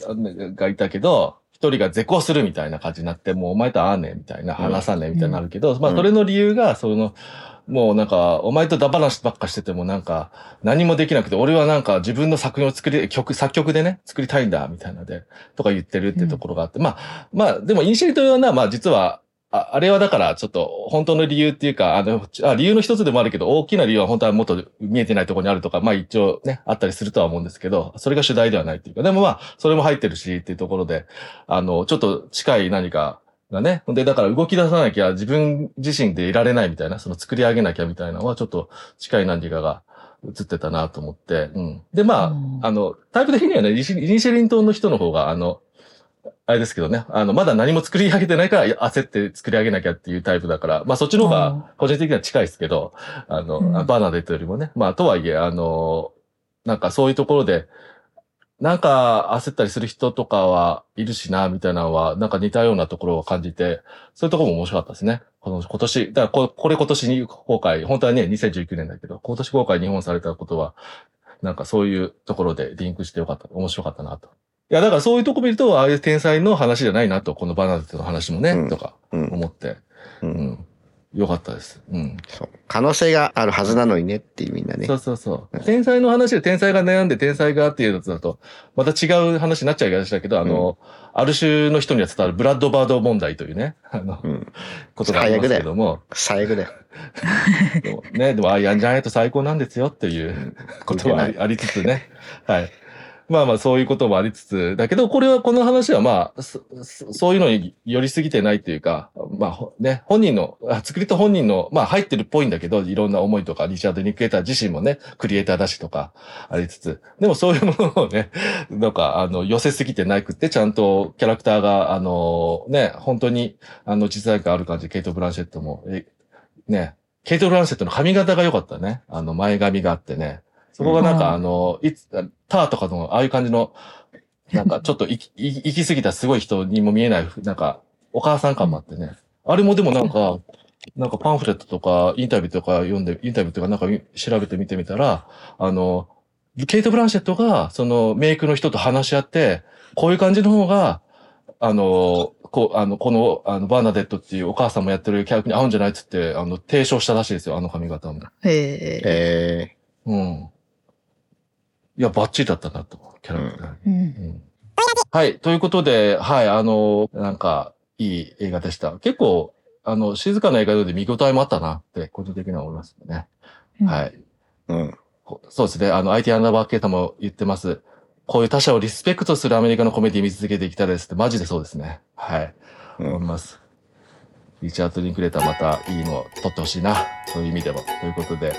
[SPEAKER 2] がいたけど、一人が絶交するみたいな感じになって、もうお前と会わねえみたいな、話さねえみたいになるけど、まあ、それの理由が、その、もうなんか、お前とダバなしばっかしててもなんか、何もできなくて、俺はなんか自分の作品を作り、曲、作曲でね、作りたいんだ、みたいなので、とか言ってるってところがあって、まあ、まあ、でもイニシャリというのは、まあ実は、ああれはだから、ちょっと、本当の理由っていうか、あの、あ理由の一つでもあるけど、大きな理由は本当はもっと見えてないところにあるとか、まあ一応ね、あったりするとは思うんですけど、それが主題ではないっていうか、でもまあ、それも入ってるしっていうところで、あの、ちょっと近い何かがね、で、だから動き出さなきゃ自分自身でいられないみたいな、その作り上げなきゃみたいなのは、ちょっと近い何かが映ってたなと思って、うん。で、まあ、
[SPEAKER 4] うん
[SPEAKER 2] あの、タイプ的にはね、イニシリン島の人の方が、あの、あれですけどね、あの、まだ何も作り上げてないから焦って作り上げなきゃっていうタイプだから、まあそっちの方が個人的には近いですけど、あの、
[SPEAKER 4] うん。
[SPEAKER 2] バーナデットよりもね、まあとはいえ、あの、なんかそういうところで、なんか焦ったりする人とかはいるしな、みたいなのは、なんか似たようなところを感じて、そういうところも面白かったですね。この今年、だからここれ今年に公開、本当はね、2019年だけど、今年公開日本されたことは、なんかそういうところでリンクしてよかった、面白かったなと。いや、だからそういうとこ見ると、ああいう天才の話じゃないなと、このバナナテの話もね、
[SPEAKER 3] うん
[SPEAKER 2] とか
[SPEAKER 3] うん。
[SPEAKER 2] 思って、
[SPEAKER 3] う。
[SPEAKER 2] うんん。よかったです。うん。
[SPEAKER 3] そう。可能性があるはずなのにねっていうみんなね
[SPEAKER 2] そ。うそうそう
[SPEAKER 3] うん。
[SPEAKER 2] 天才の話で天才が悩んで天才がっていうやつだと、また違う話になっちゃいがちだけど、あの、ある種の人には伝わるブラッドバード問題というね、あの、
[SPEAKER 3] うん。
[SPEAKER 2] ことがありますけども、
[SPEAKER 3] 最悪だよ。
[SPEAKER 2] でもね、でも、あ、やんじゃないと最高なんですよっていうことはありありつつね。はい。まあまあ、そういうこともありつつ、だけど、これは、この話はまあ、そそういうのに寄りすぎてないっていうか、まあ、ね、本人の、作り手本人の、まあ入ってるっぽいんだけど、いろんな思いとか、リチャード・ニクエーター自身もね、クリエイターだしとか、ありつつ、でもそういうものをね、なんか、あの、寄せすぎてなくって、ちゃんとキャラクターが、あの、ね、本当に、あの、実在感ある感じ、ケイト・ブランシェットも、えね、ケイト・ブランシェットの髪型が良かったね。あの、前髪があってね。そこがなんか、
[SPEAKER 4] うん
[SPEAKER 2] あの、いつ、ターとかの、ああいう感じの、なんか、ちょっと行き、行き過ぎたすごい人にも見えない、なんか、お母さん感もあってね。あれもでもなんか、なんかパンフレットとか、インタビューとか読んで、インタビューとかなんか調べてみてみたら、あの、ケイト・ブランシェットが、そのメイクの人と話し合って、こういう感じの方が、あの、こう、あの、この、あの、バーナデットっていうお母さんもやってるキャラクターに合うんじゃないっつって、あの、提唱したらしいですよ、あの髪型も。
[SPEAKER 4] へえ。
[SPEAKER 3] え
[SPEAKER 2] うん。いや、バッチリだったなと、キャラクターに。
[SPEAKER 4] うん
[SPEAKER 2] うんはい。ということで、はい、あの、なんか、いい映画でした。結構、あの、静かな映画で見応えもあったなって、個人的には思いますね。はい。
[SPEAKER 3] ー。うん。
[SPEAKER 2] こそうですね。あの、IT アンダーバーケータも言ってます。こういう他者をリスペクトするアメリカのコメディ見続けていきたいですって、マジでそうですね。はい。
[SPEAKER 3] うん。
[SPEAKER 2] 思います。リチャード・リンクレーターまたいいのを撮ってほしいな。そういう意味でも。ということで。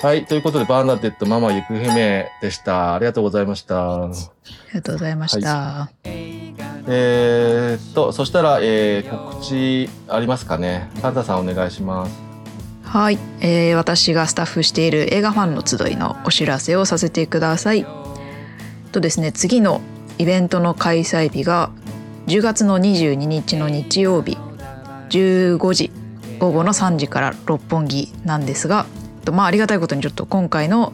[SPEAKER 2] はい。ということで、バーナデットママ行方不明でした。ありがとうございました。
[SPEAKER 4] ありがとうございました。
[SPEAKER 2] えーっと、そしたら、えー、告知ありますかね。サンタさんお願いします。
[SPEAKER 4] はい、えー私がスタッフしている映画ファンの集いのお知らせをさせてください。とですね、次のイベントの開催日が10月の22日の日曜日15時午後の3時から六本木なんですが、とまあありがたいことにちょっと今回の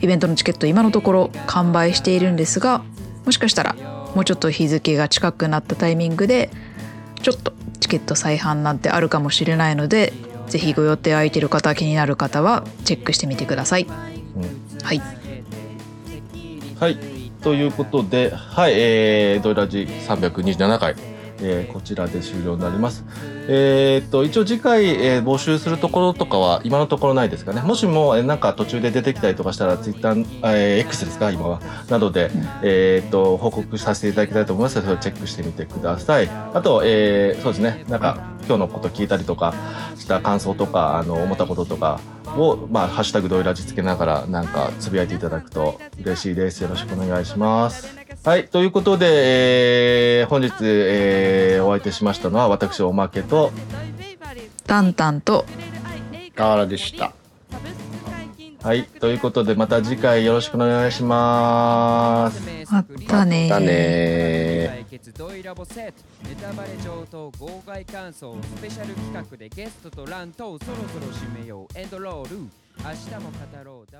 [SPEAKER 4] イベントのチケット今のところ完売しているんですが、もしかしたらもうちょっと日付が近くなったタイミングでちょっとチケット再販なんてあるかもしれないのでぜひご予定空いてる方気になる方はチェックしてみてください。
[SPEAKER 2] うん
[SPEAKER 4] はい。
[SPEAKER 2] はい。ということで、はい、えー、ドイラジ327回、えーこちらで終了になります。えーっと、一応次回、えー募集するところとかは今のところないですかね。もしも、えーなんか途中で出てきたりとかしたら、ツイッター、えー X ですか、今は。などで、えーっと、報告させていただきたいと思いますので、それをチェックしてみてください。あと、えーそうですね、なんか、今日のこと聞いたりとかした感想とか、あの、思ったこととか、を、まあ、ハッシュタグドイラジつけながら、なんか、つぶやいていただくと嬉しいです。よろしくお願いします。はい。ということで、えー本日、えーお相手しましたのは、私、おまけと、
[SPEAKER 4] タンタンと
[SPEAKER 3] 河原でした。
[SPEAKER 2] はい。ということで、また次回よろしくお願いします。
[SPEAKER 4] またね
[SPEAKER 3] だねー。
[SPEAKER 5] 対決ドイラボセットネタバレ上等号外感想スペシャル企画でゲストとランとそろそろ締めようエンドロール明日も語ろう